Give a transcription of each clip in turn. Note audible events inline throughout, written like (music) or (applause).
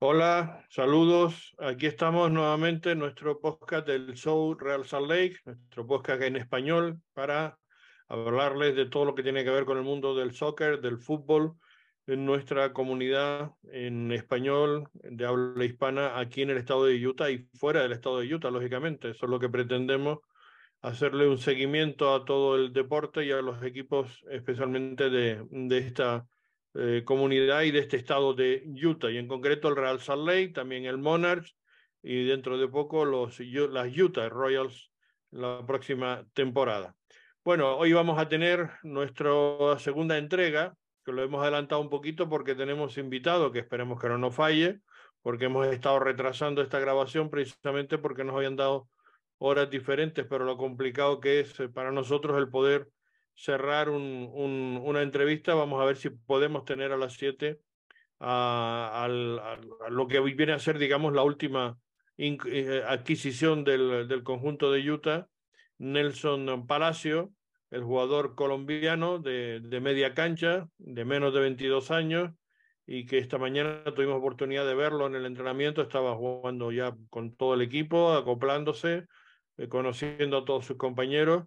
Hola, saludos. Aquí estamos nuevamente en nuestro podcast del show Real Salt Lake, nuestro podcast en español para hablarles de todo lo que tiene que ver con el mundo del soccer, del fútbol, en nuestra comunidad en español de habla hispana aquí en el estado de Utah y fuera del estado de Utah, lógicamente. Eso es lo que pretendemos, hacerle un seguimiento a todo el deporte y a los equipos, especialmente de, de esta eh, comunidad y de este estado de Utah, y en concreto el Real Salt Lake, también el Monarchs y dentro de poco los, las Utah Royals la próxima temporada. Bueno, hoy vamos a tener nuestra segunda entrega que lo hemos adelantado un poquito porque tenemos invitado, que esperemos que no nos falle, porque hemos estado retrasando esta grabación precisamente porque nos habían dado horas diferentes, pero lo complicado que es eh, para nosotros el poder cerrar un, un, una entrevista. Vamos a ver si podemos tener a las 7 a, a, lo que viene a ser, digamos, la última eh, adquisición del, del conjunto de Utah, Nelson Palacio, el jugador colombiano de, de, media cancha, de menos de 22 años, y que esta mañana tuvimos oportunidad de verlo en el entrenamiento, estaba jugando ya con todo el equipo, acoplándose, eh, conociendo a todos sus compañeros,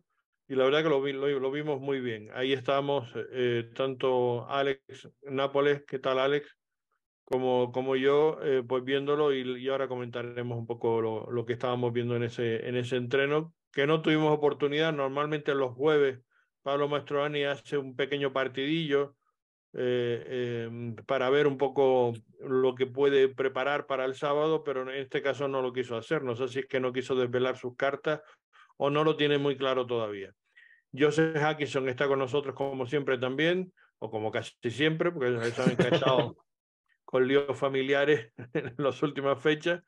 y la verdad que lo, lo, lo vimos muy bien. Ahí estábamos, eh, tanto Alex Nápoles, ¿qué tal Alex? Como, como yo, eh, pues viéndolo y, y, ahora comentaremos un poco lo, lo que estábamos viendo en ese, en ese entreno que no tuvimos oportunidad. Normalmente los jueves Pablo Mastroani hace un pequeño partidillo eh, eh, para ver un poco lo que puede preparar para el sábado, pero en este caso no lo quiso hacer. No sé si es que no quiso desvelar sus cartas o no lo tiene muy claro todavía. Joseph Hackison está con nosotros como siempre también, o como casi siempre, porque saben que ha estado con líos familiares (laughs) en las últimas fechas.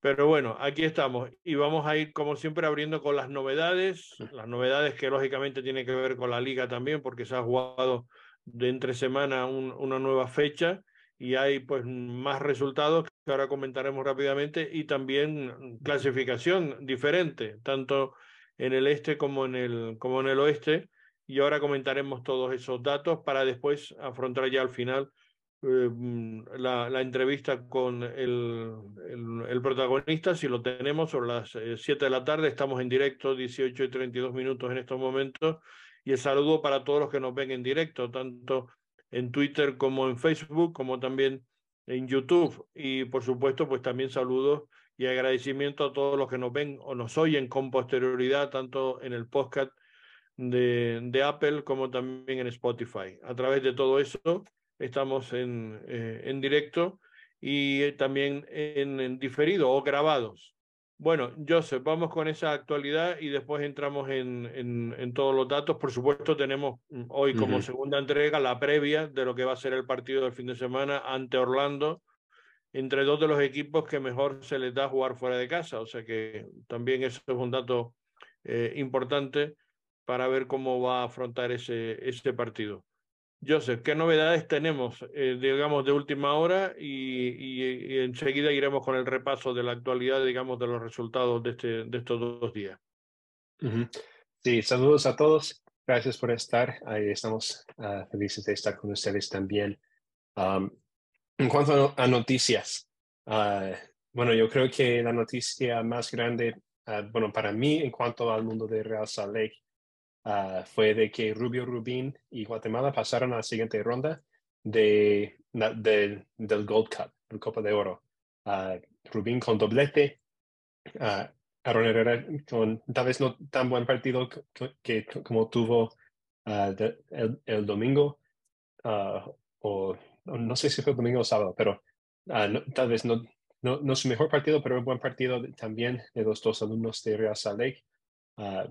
Pero bueno, aquí estamos y vamos a ir como siempre abriendo con las novedades, las novedades que lógicamente tienen que ver con la liga también porque se ha jugado de entre semana un, una nueva fecha y hay pues más resultados que ahora comentaremos rápidamente y también clasificación diferente, tanto en el este como en el, como en el oeste. Y ahora comentaremos todos esos datos para después afrontar ya al final eh, la, entrevista con el, el, el, protagonista, si lo tenemos, sobre las 7 eh, de la tarde, estamos en directo, 18 y 32 minutos en estos momentos, y el saludo para todos los que nos ven en directo, tanto en Twitter como en Facebook, como también en YouTube, y por supuesto, pues también saludos y agradecimiento a todos los que nos ven o nos oyen con posterioridad, tanto en el podcast de, de Apple como también en Spotify. A través de todo eso, estamos en, eh, en directo y también en, en, diferido o grabados. Bueno, Joseph, vamos con esa actualidad y después entramos en, en, en todos los datos. Por supuesto, tenemos hoy como uh -huh. segunda entrega la previa de lo que va a ser el partido del fin de semana ante Orlando, entre dos de los equipos que mejor se les da jugar fuera de casa. O sea que también eso es un dato eh, importante para ver cómo va a afrontar ese, ese partido. Joseph, ¿qué novedades tenemos, eh, digamos, de última hora? Y, y, y, enseguida iremos con el repaso de la actualidad, digamos, de los resultados de, este, de estos dos días. Uh -huh. Sí, saludos a todos. Gracias por estar. Ahí estamos uh, felices de estar con ustedes también. Um, en cuanto a noticias, uh, bueno, yo creo que la noticia más grande, uh, bueno, para mí en cuanto al mundo de Real Salt Lake, uh, fue de que Rubio Rubín y Guatemala pasaron a la siguiente ronda de, de del Gold Cup, el Copa de Oro. Uh, Rubín con doblete, uh, Aaron Herrera con tal vez no tan buen partido que, que como tuvo de, el, el, domingo, o no sé si fue el domingo o sábado, pero no, tal vez no, no, no, su mejor partido, pero un buen partido también de los dos alumnos de Real Salt Lake. Uh,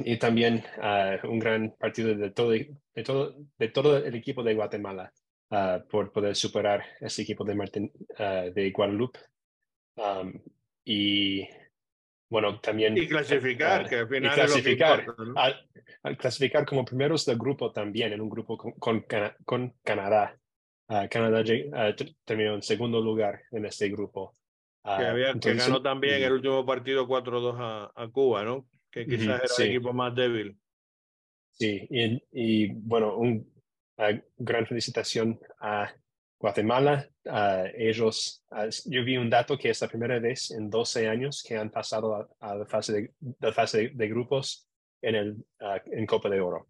y también uh, un gran partido de todo, de, todo, de todo el equipo de Guatemala uh, por poder superar ese equipo de, Martin, uh, de Guadalupe. Um, y bueno, también... Y clasificar, que al final y clasificar, es lo que importa, ¿no? al, al, clasificar como primeros del grupo también, en un grupo con, con, con Canadá. Canadá terminó en segundo lugar en este grupo. Que, había, entonces, que ganó también el último partido 4-2 a, a Cuba, ¿no? Que quizás era sí. el equipo más débil. Sí, y, y bueno, una gran felicitación a Guatemala ellos, yo vi un dato que es la primera vez en 12 años que han pasado a, la fase, de, la fase de, grupos en, el, en Copa de Oro.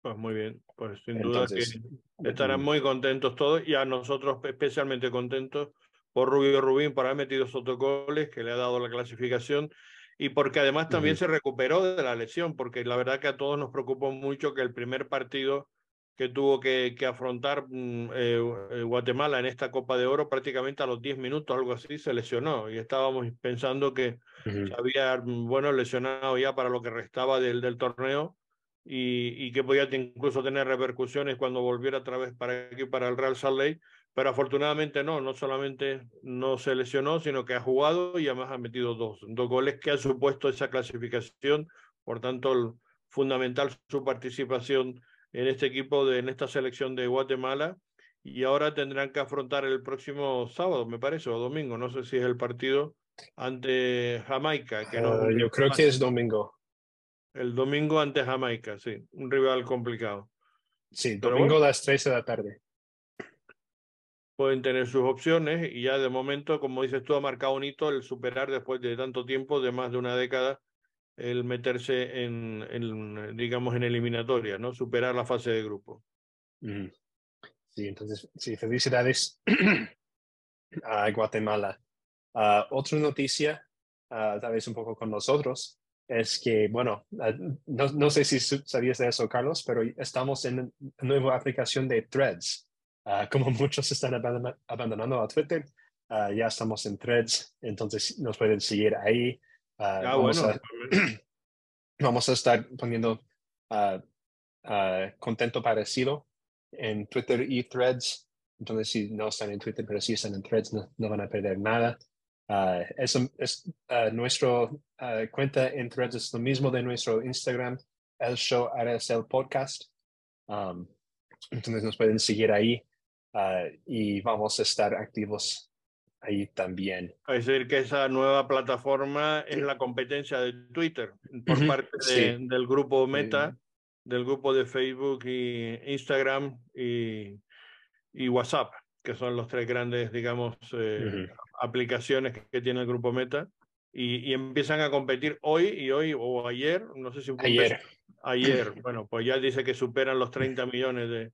Pues muy bien, pues sin duda que estarán muy contentos todos y a nosotros especialmente contentos por Rubio Rubín por haber metido esos que le ha dado la clasificación y porque además también se recuperó de la lesión, porque la verdad que a todos nos preocupó mucho que el primer partido que tuvo que, que afrontar mm, eh, eh, Guatemala en esta Copa de Oro, prácticamente a los 10 minutos, algo así, se lesionó. Y estábamos pensando que se había, mm, bueno, lesionado ya para lo que restaba del, del torneo y, y, que podía incluso tener repercusiones cuando volviera otra vez para aquí, para el Real Salt Lake, pero afortunadamente no, no solamente no se lesionó, sino que ha jugado y además ha metido dos, dos goles que han supuesto esa clasificación, por tanto, fundamental su participación en este equipo, de, en esta selección de Guatemala. Y ahora tendrán que afrontar el próximo sábado, me parece, o domingo, no sé si es el partido ante Jamaica. Que no, ah, yo creo que es domingo. El domingo ante Jamaica, sí, un rival complicado. Sí, domingo a las 3 de la tarde. Pueden tener sus opciones y ya de momento, como dices tú, ha marcado un hito el superar después de tanto tiempo, de más de una década, el meterse en, digamos, en eliminatoria, ¿no? Superar la fase de grupo. Sí, entonces, sí, felicidades (clears throat) a Guatemala. Uh, otra noticia, uh, tal vez un poco con nosotros, es que, bueno, uh, no, no, sé si sabías de eso, Carlos, pero estamos en una nueva aplicación de Threads. Como muchos están abandonando a Twitter, ya estamos en Threads, entonces nos pueden seguir ahí. Ah, ah, vamos, a, (clears throat) vamos, a, estar poniendo uh, contento parecido en Twitter y Threads. Entonces, si no están en Twitter, pero si están en Threads, no, van a perder nada. eso es nuestra cuenta en Threads es lo mismo de nuestro Instagram, el show RSL podcast. Um, entonces nos pueden seguir ahí y vamos a estar activos ahí también. Es decir, que esa nueva plataforma es la competencia de Twitter por parte del grupo Meta, del grupo de Facebook y Instagram y, y, WhatsApp, que son los tres grandes, digamos, eh, aplicaciones que tiene el grupo Meta. Y, y, empiezan a competir hoy y hoy o ayer, no sé si ayer. Ayer, bueno, pues ya dice que superan los 30 millones de,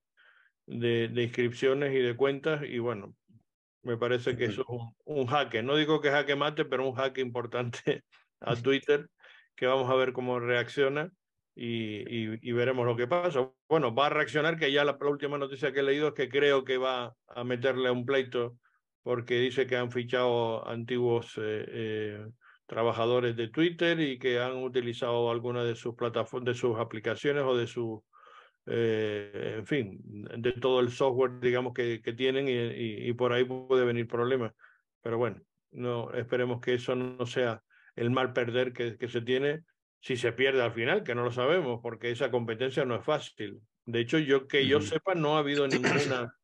de, de inscripciones y de cuentas y bueno, me parece que eso es un, un, jaque. No digo que jaque mate, pero un jaque importante (laughs) a (laughs) Twitter, que vamos a ver cómo reacciona y, y, veremos lo que pasa. Bueno, va a reaccionar, que ya la, última noticia que he leído es que creo que va a meterle un pleito porque dice que han fichado antiguos eh, eh, trabajadores de Twitter y que han utilizado alguna de sus plataformas, de sus aplicaciones o de su eh, en fin, de todo el software, digamos, que, que tienen y, y, por ahí puede venir problemas. Pero bueno, no esperemos que eso no sea el mal perder que, que se tiene si se pierde al final, que no lo sabemos, porque esa competencia no es fácil. De hecho, yo que yo sepa, no ha habido ninguna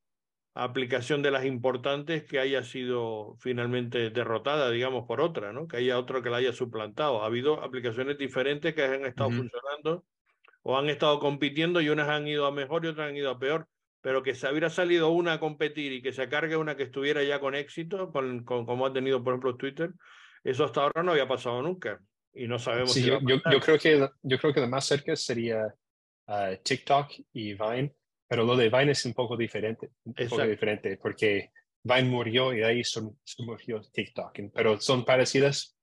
aplicación de las importantes que haya sido finalmente derrotada, digamos, por otra, ¿no? Que haya otro que la haya suplantado. Ha habido aplicaciones diferentes que han estado funcionando o han estado compitiendo y unas han ido a mejor y otras han ido a peor, pero que se hubiera salido una a competir y que se cargue una que estuviera ya con éxito, con, como ha tenido por ejemplo Twitter, eso hasta ahora no había pasado nunca y no sabemos. Sí, yo, yo, creo que yo creo que lo más cerca sería uh, TikTok y Vine, pero lo de Vine es un poco diferente, un poco diferente porque Vine murió y ahí son, murió TikTok, pero son parecidas,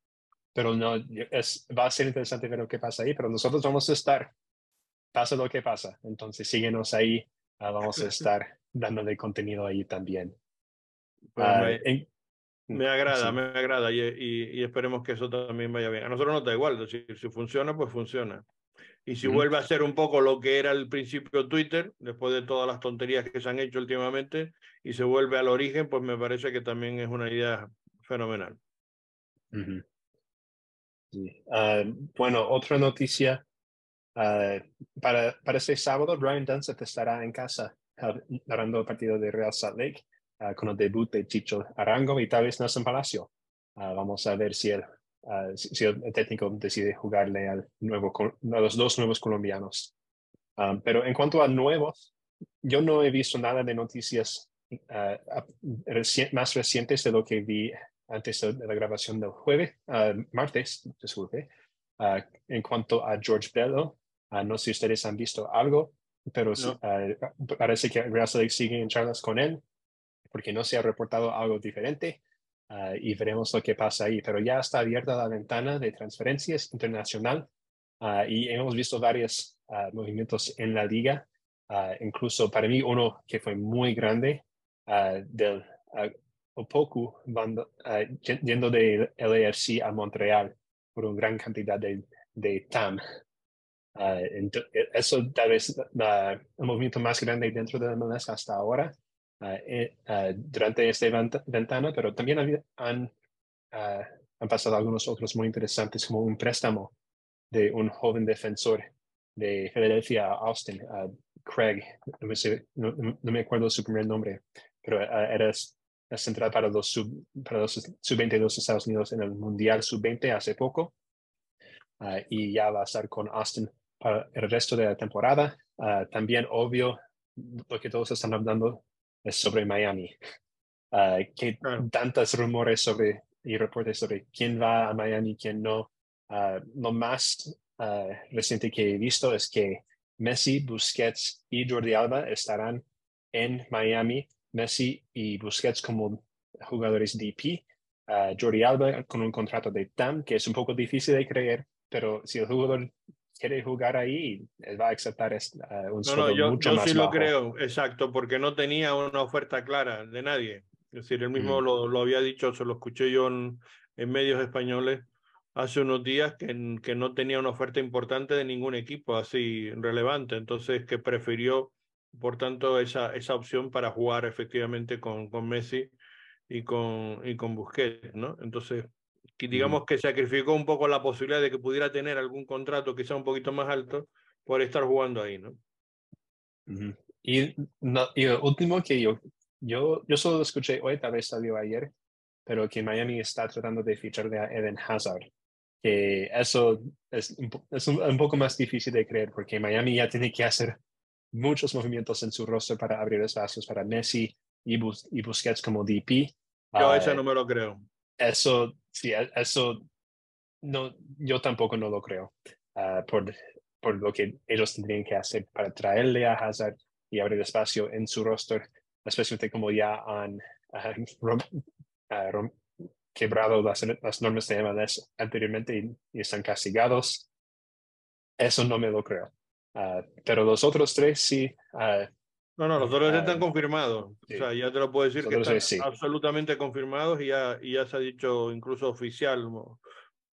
pero no es va a ser interesante ver lo que pasa ahí, pero nosotros vamos a estar pasa lo que pasa. Entonces síguenos ahí, ah, vamos a (laughs) estar dándole contenido ahí también. Pues ah, me, agrada, me agrada y, y, esperemos que eso también vaya bien. A nosotros nos da igual, decir, si funciona, pues funciona. Y si vuelve a ser un poco lo que era al principio Twitter, después de todas las tonterías que se han hecho últimamente, y se vuelve al origen, pues me parece que también es una idea fenomenal. Ah, bueno, otra noticia Ah, para, para este sábado, Brian Dunseth estará en casa narrando el partido de Real Salt Lake uh, con el debut de Chicho Arango y tal vez Nelson Palacio. Uh, vamos a ver si el, si el técnico decide jugarle al nuevo, a los dos nuevos colombianos. Um, pero en cuanto a nuevos, yo no he visto nada de noticias más recientes de lo que vi antes de la grabación del jueves, martes, disculpe, en cuanto a George Bello. No sé si ustedes han visto algo, pero parece que Real sigue en charlas con él porque no se ha reportado algo diferente. y veremos lo que pasa ahí. Pero ya está abierta la ventana de transferencias internacional y hemos visto varios movimientos en la liga Ah, incluso para mí uno que fue muy grande del Opoku yendo de LAFC a Montreal por una gran cantidad de, de TAM. E, eso tal vez el movimiento más grande dentro de la MLS hasta ahora eh, durante esta ventana, pero también han, han pasado algunos otros muy interesantes como un préstamo de un joven defensor de Filadelfia a Austin, Craig, no me, acuerdo su primer nombre, pero uh, era central para los sub, para los sub-20 de los Estados Unidos en el Mundial sub-20 hace poco. Ah, y ya va a estar con Austin para el resto de la temporada. Ah, también, obvio, lo que todos están hablando es sobre Miami. que tantos rumores sobre y reportes sobre quién va a Miami, quién no. lo más reciente que he visto es que Messi, Busquets y Jordi Alba estarán en Miami. Messi y Busquets como jugadores DP. Uh, Jordi Alba con un contrato de TAM, que es un poco difícil de creer, pero si el jugador quiere jugar ahí, va a aceptar uh, un sueldo yo, mucho yo sí lo creo, exacto, porque no tenía una oferta clara de nadie. Es decir, él mismo mm. lo, lo, había dicho, se lo escuché yo en, en medios españoles hace unos días que, que, no tenía una oferta importante de ningún equipo así relevante, entonces que prefirió, por tanto, esa, esa opción para jugar efectivamente con, con Messi y con, y con Busquets, ¿no? Entonces, digamos que sacrificó un poco la posibilidad de que pudiera tener algún contrato quizá un poquito más alto por estar jugando ahí, ¿no? y, no, y lo último que yo, yo, yo solo escuché hoy, tal vez salió ayer, pero que Miami está tratando de fichar de Eden Hazard que eso es, es un, poco más difícil de creer porque Miami ya tiene que hacer muchos movimientos en su roster para abrir espacios para Messi y, y Busquets como DP. Yo eso ah, no me lo creo. Eso, sí, eso no, yo tampoco no lo creo uh, por, por lo que ellos tendrían que hacer para traerle a Hazard y abrir espacio en su roster, especialmente como ya han uh, quebrado las, las normas de MLS anteriormente y, están castigados. Eso no me lo creo. Ah, pero los otros tres sí. No, no, los otros están confirmados. O sea, ya te lo puedo decir que están absolutamente confirmados y ya, y ya se ha dicho incluso oficial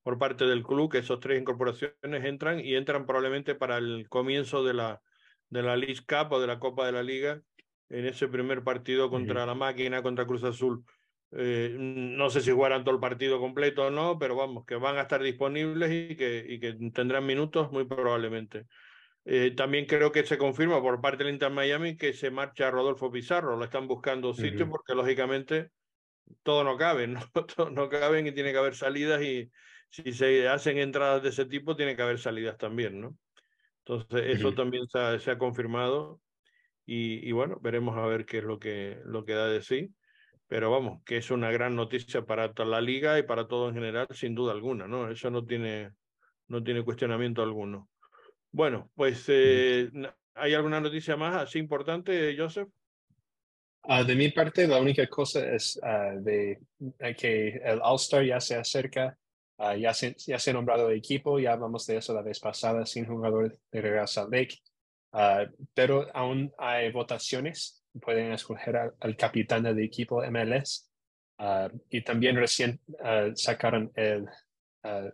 por parte del club que esos tres incorporaciones entran y entran probablemente para el comienzo de la, de la League Cup o de la Copa de la Liga en ese primer partido contra la máquina, contra Cruz Azul. Eh, no sé si jugarán todo el partido completo o no, pero vamos, que van a estar disponibles y que, y que tendrán minutos muy probablemente. Eh, también creo que se confirma por parte del Inter Miami que se marcha Rodolfo Pizarro, lo están buscando sitio porque lógicamente todo no cabe, ¿no? (laughs) todo no caben y tiene que haber salidas y si se hacen entradas de ese tipo tiene que haber salidas también, ¿no? Entonces eso también se ha, se ha confirmado y, y, bueno, veremos a ver qué es lo que, lo que da de sí pero vamos, que es una gran noticia para toda la liga y para todo en general, sin duda alguna, ¿no? Eso no tiene, no tiene cuestionamiento alguno. Bueno, pues, eh, ¿hay alguna noticia más así importante, Joseph? Uh, de mi parte, la única cosa es uh, de, que el All-Star ya se acerca, uh, ya, se, ya se ha nombrado el equipo, ya hablamos de eso la vez pasada, sin jugador de Real Salt Lake, pero aún hay votaciones pueden escoger al, capitán del equipo MLS. Ah, y también recién ah, sacaron el, ah,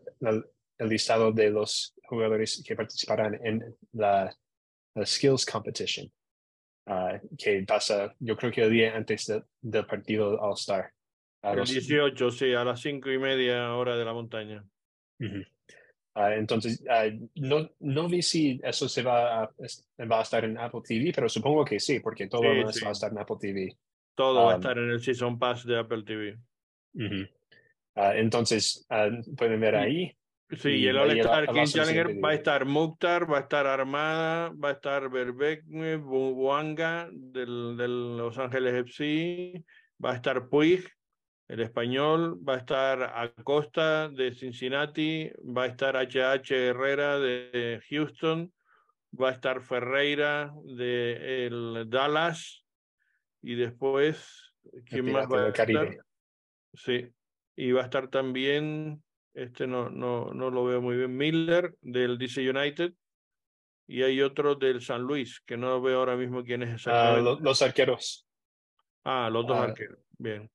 el, listado de los jugadores que participarán en la, Skills Competition, que pasa, yo creo que el día antes del partido All-Star. El 18, sí, a las cinco y media hora de la montaña. Ah, entonces, ah, no, no vi si eso se va a, va a estar en Apple TV, pero supongo que sí, porque todo va a estar en Apple TV. Todo va a estar en el Season Pass de Apple TV. Ah, entonces, pueden ver ahí. Sí, y, el All-Star King Challenger va a estar Mukhtar, va a estar Armada, va a estar Berbek, Buanga del, del Los Ángeles FC, va a estar Puig, el español, va a estar Acosta de Cincinnati, va a estar HH Herrera de Houston, va a estar Ferreira de el Dallas y después, ¿quién más va a estar? Sí, y va a estar también este no, no, no lo veo muy bien. Miller del DC United. Y hay otro del San Luis, que no veo ahora mismo quién es ah, los arqueros. Ah, los dos ah. arqueros. Bien.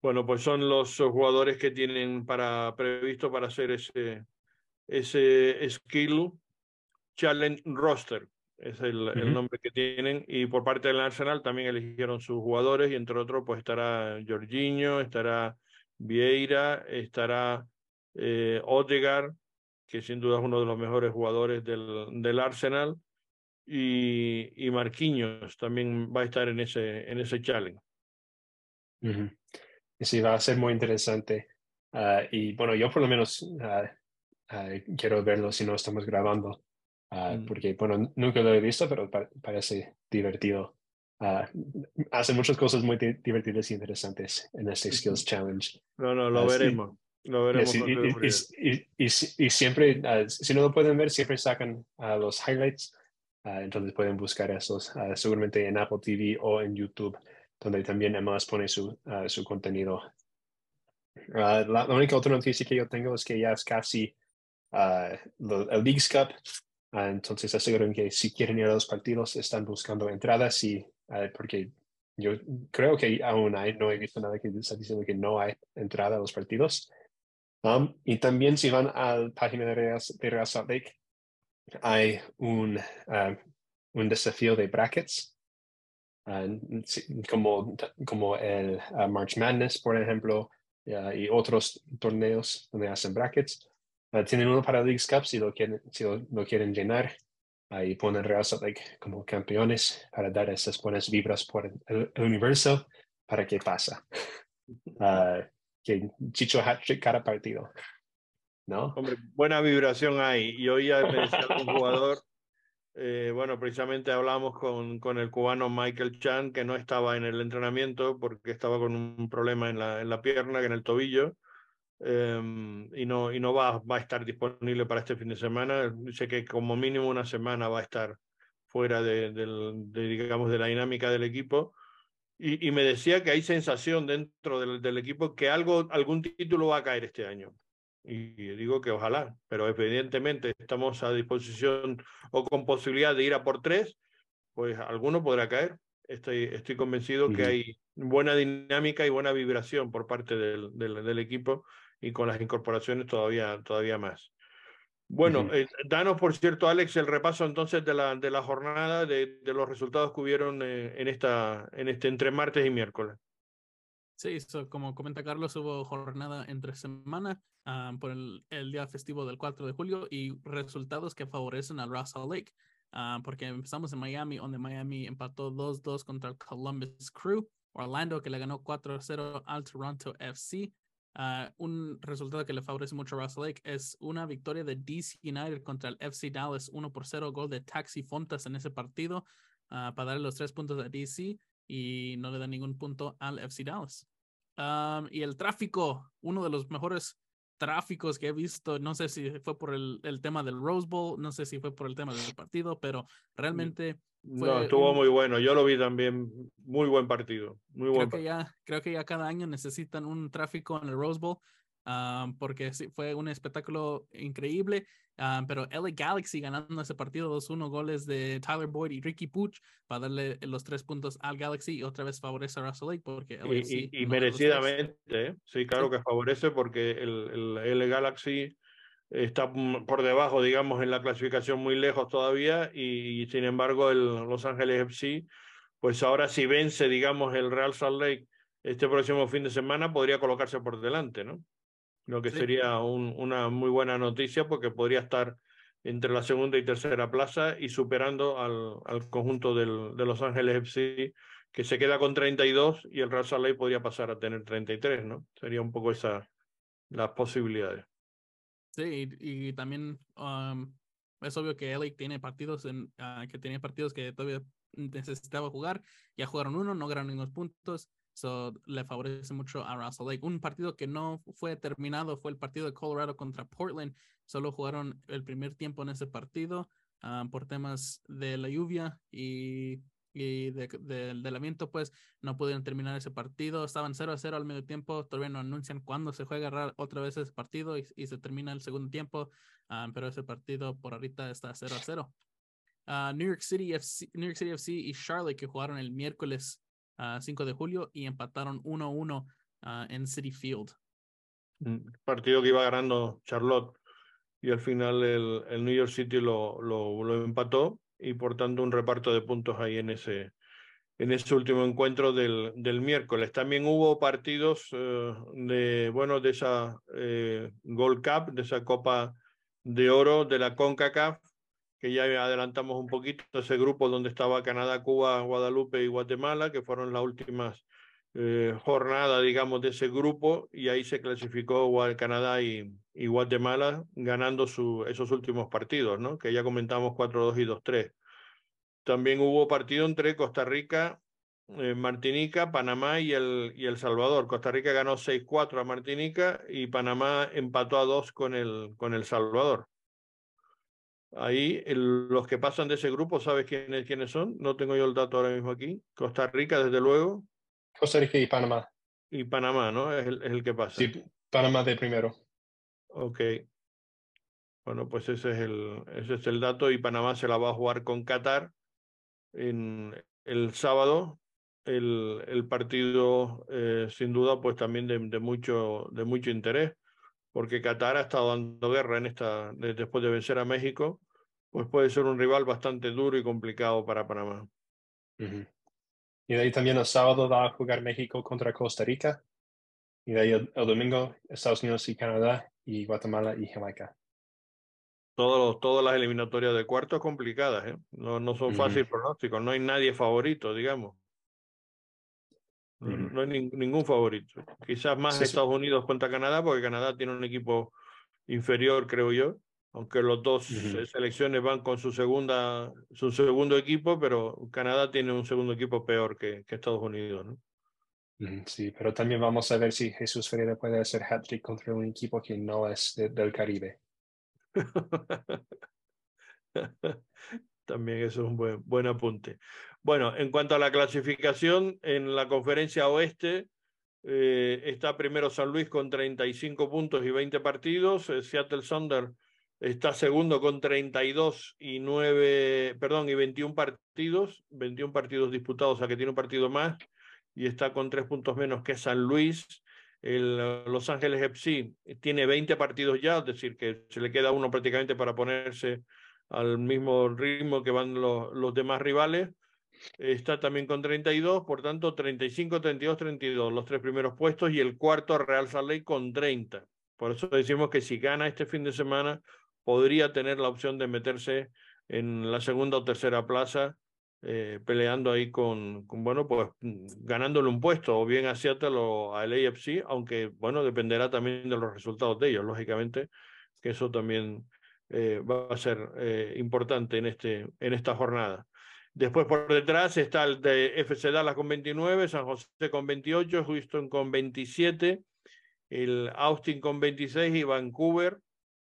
Bueno, pues son los jugadores que tienen para previsto para hacer ese, ese skill challenge roster. Es el, el, nombre que tienen. Y por parte del Arsenal también eligieron sus jugadores y entre otros pues estará Jorginho, estará Vieira, estará eh, Odegaard, que sin duda es uno de los mejores jugadores del, del Arsenal, y, y Marquinhos también va a estar en ese, en ese challenge. Sí, va a ser muy interesante. Ah, y bueno, yo por lo menos ah, quiero verlo si no estamos grabando, mm. porque bueno, nunca lo he visto, pero parece divertido. Uh, hace muchas cosas muy divertidas y interesantes en este Skills Challenge. No, no, lo veremos. Lo veremos. y, y, siempre, uh, si no lo pueden ver, siempre sacan uh, los highlights. entonces pueden buscar esos seguramente en Apple TV o en YouTube, donde también además pone su, su contenido. La, la, única otra noticia que yo tengo es que ya es casi el Leagues Cup. entonces aseguran que si quieren ir a los partidos, están buscando entradas y porque yo creo que aún hay, no he visto nada que está diciendo que no hay entrada a los partidos. Um, y también si van a la página de Real, de Salt Lake, hay un, uh, un desafío de brackets, uh, como, como el uh, March Madness, por ejemplo, y otros torneos donde hacen brackets. tienen uno para League Cup si lo quieren, si lo quieren llenar ahí ponen Real Salt Lake como campeones para dar esas buenas vibras por el, universo para que pasa. Uh, (laughs) que Chicho hat-trick cada partido. ¿No? Hombre, buena vibración hay. Y hoy ya me decía un jugador, eh, bueno, precisamente hablamos con, con el cubano Michael Chan, que no estaba en el entrenamiento porque estaba con un problema en la, en la pierna, en el tobillo, Em, y no, y no va, va a estar disponible para este fin de semana. Dice que como mínimo una semana va a estar fuera de, digamos, de la dinámica del equipo. Y, y, me decía que hay sensación dentro del, del, equipo que algo, algún título va a caer este año. Y digo que ojalá, pero evidentemente estamos a disposición o con posibilidad de ir a por tres, pues alguno podrá caer. Estoy, estoy convencido que hay buena dinámica y buena vibración por parte del, del, del equipo y con las incorporaciones todavía, todavía más. Bueno, eh, danos, por cierto, Alex, el repaso entonces de la, de la jornada, de, de los resultados que hubieron eh, en, esta, en este entre martes y miércoles. Sí, como comenta Carlos, hubo jornada entre semana ah, por el, el, día festivo del 4 de julio y resultados que favorecen al Russell Lake, ah, porque empezamos en Miami, donde Miami empató 2-2 contra el Columbus Crew, Orlando que le ganó 4-0 al Toronto FC, Ah, un resultado que le favorece mucho a Russell Lake es una victoria de DC United contra el FC Dallas 1 por 0, gol de Taxi Fontas en ese partido ah, para darle los tres puntos a DC y no le da ningún punto al FC Dallas. y el tráfico, uno de los mejores tráficos que he visto, no sé si fue por el, el tema del Rose Bowl, no sé si fue por el tema del partido, pero realmente no, estuvo muy bueno. Yo lo vi también. Muy buen partido. Muy creo Que ya, creo que ya cada año necesitan un tráfico en el Rose Bowl. Ah, porque sí, fue un espectáculo increíble. Ah, pero LA Galaxy ganando ese partido 2-1 goles de Tyler Boyd y Ricky Puch para darle los tres puntos al Galaxy y otra vez favorece a Russell Lake porque y, merecidamente, ¿eh? sí, claro que favorece porque el, el LA Galaxy está por debajo, digamos, en la clasificación muy lejos todavía y, sin embargo el Los Ángeles FC, pues ahora si vence, digamos, el Real Salt Lake este próximo fin de semana, podría colocarse por delante, ¿no? Lo que sería un, una muy buena noticia porque podría estar entre la segunda y tercera plaza y superando al, al conjunto del, de Los Ángeles FC, que se queda con 32 y el Real Salt Lake podría pasar a tener 33, ¿no? Sería un poco esa las posibilidades. Sí, y, también um, es obvio que LA tiene partidos en, ah, que tenía partidos que todavía necesitaba jugar. Ya jugaron uno, no ganaron ningún puntos. So, le favorece mucho a Russell Lake. Un partido que no fue terminado fue el partido de Colorado contra Portland. Solo jugaron el primer tiempo en ese partido ah, por temas de la lluvia y, y del viento, pues no pudieron terminar ese partido. Estaban 0 a 0 al medio tiempo. Todavía no anuncian cuándo se juega otra vez ese partido y, y se termina el segundo tiempo. Ah, pero ese partido por ahorita está 0 a 0. Ah, New York City FC, New York City FC y Charlotte que jugaron el miércoles 5 ah, de julio y empataron 1-1 ah, en City Field. Partido que iba ganando Charlotte y al final el, el New York City lo, lo, lo, empató y por tanto un reparto de puntos ahí en ese, en ese último encuentro del, del miércoles. También hubo partidos eh, de, bueno, de esa eh, Gold Cup, de esa Copa de Oro de la CONCACAF, que ya adelantamos un poquito, ese grupo donde estaba Canadá, Cuba, Guadalupe y Guatemala, que fueron las últimas eh, jornadas, digamos, de ese grupo, y ahí se clasificó Canadá y, y Guatemala ganando su, esos últimos partidos, ¿no? que ya comentamos 4-2 y 2-3. También hubo partido entre Costa Rica, eh, Martinica, Panamá y el, y el Salvador. Costa Rica ganó 6-4 a Martinica y Panamá empató a 2 con el, con el Salvador. Ahí los que pasan de ese grupo, ¿sabes quiénes, quiénes son? No tengo yo el dato ahora mismo aquí. Costa Rica, desde luego. Costa Rica y Panamá. Y Panamá, ¿no? Es el, es el que pasa. Sí, Panamá de primero. Ok. Bueno, pues ese es, el, ese es el dato y Panamá se la va a jugar con Qatar en el sábado. El, el partido, eh, sin duda, pues también de, de, mucho, de mucho interés porque Qatar ha estado dando guerra en esta, después de vencer a México, pues puede ser un rival bastante duro y complicado para Panamá. Y de ahí también el sábado va a jugar México contra Costa Rica. Y de ahí el, domingo Estados Unidos y Canadá y Guatemala y Jamaica. Todos, todas las eliminatorias de cuartos complicadas, ¿eh? no, no son fáciles pronósticos, no hay nadie favorito, digamos. No hay ningún favorito. Quizás más Estados Unidos contra Canadá, porque Canadá tiene un equipo inferior, creo yo. Aunque los dos selecciones van con su segunda, su segundo equipo, pero Canadá tiene un segundo equipo peor que, que Estados Unidos, ¿no? Sí, pero también vamos a ver si Jesús Ferreira puede hacer hat-trick contra un equipo que no es del Caribe. (laughs) También eso es un buen, buen apunte. Bueno, en cuanto a la clasificación, en la conferencia oeste eh, está primero San Luis con 35 puntos y 20 partidos. Eh, Seattle Thunder está segundo con 32 y 9, perdón, y 21 partidos, 21 partidos disputados, o sea que tiene un partido más y está con tres puntos menos que San Luis. El Los Ángeles FC tiene 20 partidos ya, es decir, que se le queda uno prácticamente para ponerse al mismo ritmo que van los, los demás rivales está también con 32, por tanto 35, 32, 32, los tres primeros puestos y el cuarto Real Salt Lake con 30. Por eso decimos que si gana este fin de semana podría tener la opción de meterse en la segunda o tercera plaza eh, peleando ahí con, bueno, pues ganándole un puesto o bien a Seattle o al AFC, aunque bueno, dependerá también de los resultados de ellos, lógicamente, que eso también eh, va a ser eh, importante en, este, en esta jornada. Después por detrás está el de FC Dallas con 29, San José con 28, Houston con 27, el Austin con 26 y Vancouver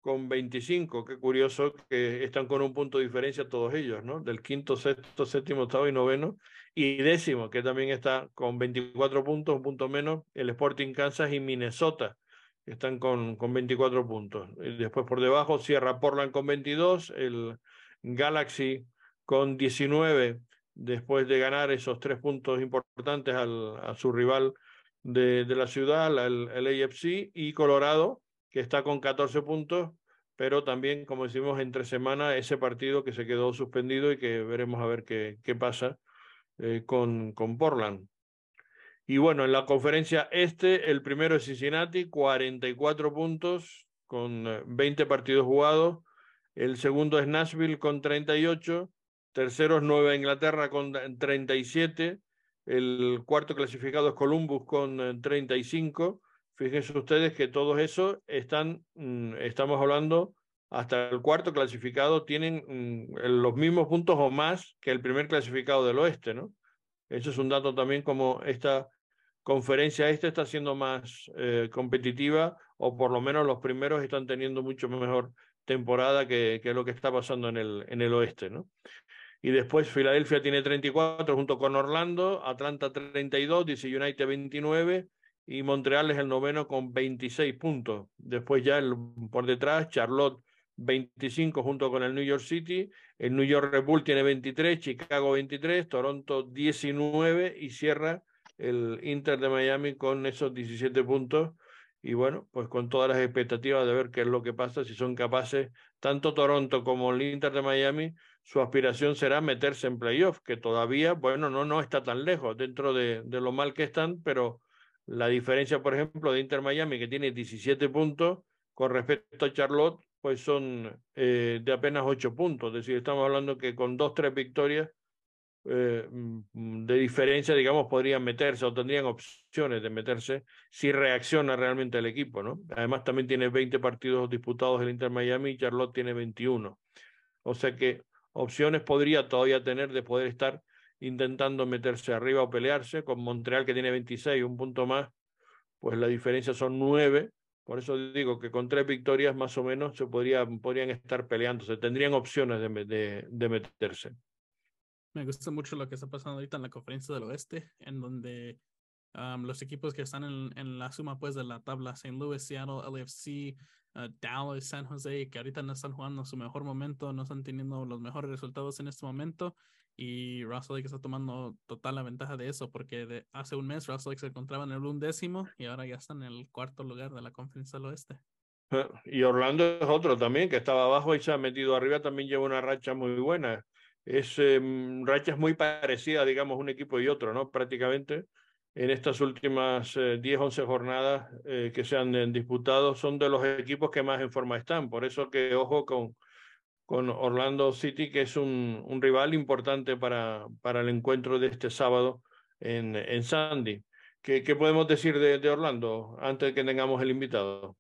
con 25. Qué curioso que están con un punto de diferencia todos ellos, ¿no? Del quinto, sexto, séptimo, octavo y noveno. Y décimo, que también está con 24 puntos, un punto menos, el Sporting Kansas y Minnesota. Están con, con 24 puntos. Y después por debajo cierra Portland con 22, el Galaxy con 19 después de ganar esos tres puntos importantes al, a su rival de, de la ciudad, el, AFC, y Colorado, que está con 14 puntos, pero también, como decimos, entre semana ese partido que se quedó suspendido y que veremos a ver qué, qué pasa eh, con, con Portland. Y bueno, en la conferencia este, el primero es Cincinnati, 44 puntos con 20 partidos jugados. El segundo es Nashville con 38. Tercero es Nueva Inglaterra con 37. El cuarto clasificado es Columbus con 35. Fíjense ustedes que todos esos están, mm, estamos hablando, hasta el cuarto clasificado tienen mm, los mismos puntos o más que el primer clasificado del oeste, ¿no? Eso es un dato también como esta conferencia este está siendo más eh, competitiva o por lo menos los primeros están teniendo mucho mejor temporada que, que lo que está pasando en el, en el oeste, ¿no? Y después Filadelfia tiene 34 junto con Orlando, Atlanta 32, DC United 29 y Montreal es el noveno con 26 puntos. Después ya el, por detrás Charlotte 25 junto con el New York City, el New York Red Bull tiene 23, Chicago 23, Toronto 19 y cierra el Inter de Miami con esos 17 puntos. Y bueno, pues con todas las expectativas de ver qué es lo que pasa, si son capaces, tanto Toronto como el Inter de Miami, su aspiración será meterse en playoff, que todavía, bueno, no, no está tan lejos dentro de, de lo mal que están, pero la diferencia, por ejemplo, de Inter Miami, que tiene 17 puntos, con respecto a Charlotte, pues son eh, de apenas 8 puntos. Es decir, estamos hablando que con dos, tres victorias eh, mm, de diferencia, digamos, podrían meterse o tendrían opciones de meterse si reacciona realmente el equipo, ¿no? Además, también tiene 20 partidos disputados el Inter Miami y Charlotte tiene 21. O sea que opciones podría todavía tener de poder estar intentando meterse arriba o pelearse, con Montreal que tiene 26, un punto más, pues la diferencia son nueve. Por eso digo que con tres victorias más o menos se podría, podrían estar peleándose, tendrían opciones de, de, de meterse. Me gusta mucho lo que está pasando ahorita en la conferencia del oeste, en donde um, los equipos que están en, en, la suma pues de la tabla, St. Louis, Seattle, LFC, uh, Dallas, San Jose, que ahorita no están jugando su mejor momento, no están teniendo los mejores resultados en este momento. Y Russell Lake está tomando total la ventaja de eso, porque de hace un mes Russell Lake se encontraba en el undécimo y ahora ya está en el cuarto lugar de la conferencia del oeste. Y Orlando es otro también, que estaba abajo y se ha metido arriba, también lleva una racha muy buena. Es eh, rachas muy parecidas, digamos, un equipo y otro, ¿no? Prácticamente en estas últimas eh, 10, 11 jornadas eh, que se han disputado, son de los equipos que más en forma están. Por eso que ojo con, con Orlando City, que es un, un rival importante para, para el encuentro de este sábado en, en Sandy. ¿Qué, ¿Qué, podemos decir de, de, Orlando antes de que tengamos el invitado?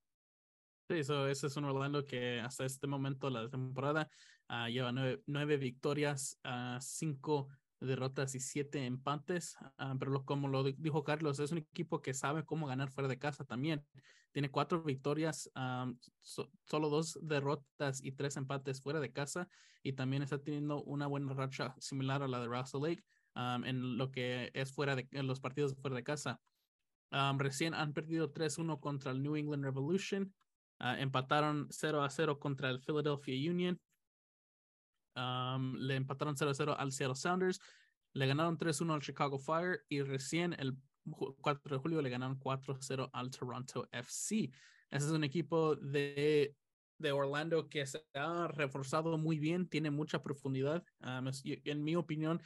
Sí, eso, ese es un Orlando que hasta este momento la temporada uh, lleva nueve, nueve victorias, uh, cinco derrotas y siete empates, uh, pero lo, como lo dijo Carlos, es un equipo que sabe cómo ganar fuera de casa también. Tiene cuatro victorias, so, solo dos derrotas y tres empates fuera de casa y también está teniendo una buena racha similar a la de Russell Lake en lo que es fuera de los partidos fuera de casa. Recién han perdido 3-1 contra el New England Revolution, uh, empataron 0-0 contra el Philadelphia Union, Um, le empataron 0-0 al Seattle Sounders, le ganaron 3-1 al Chicago Fire y recién el 4 de julio le ganaron 4-0 al Toronto FC. Ese es un equipo de, de Orlando que se ha reforzado muy bien, tiene mucha profundidad. Um, en mi opinión,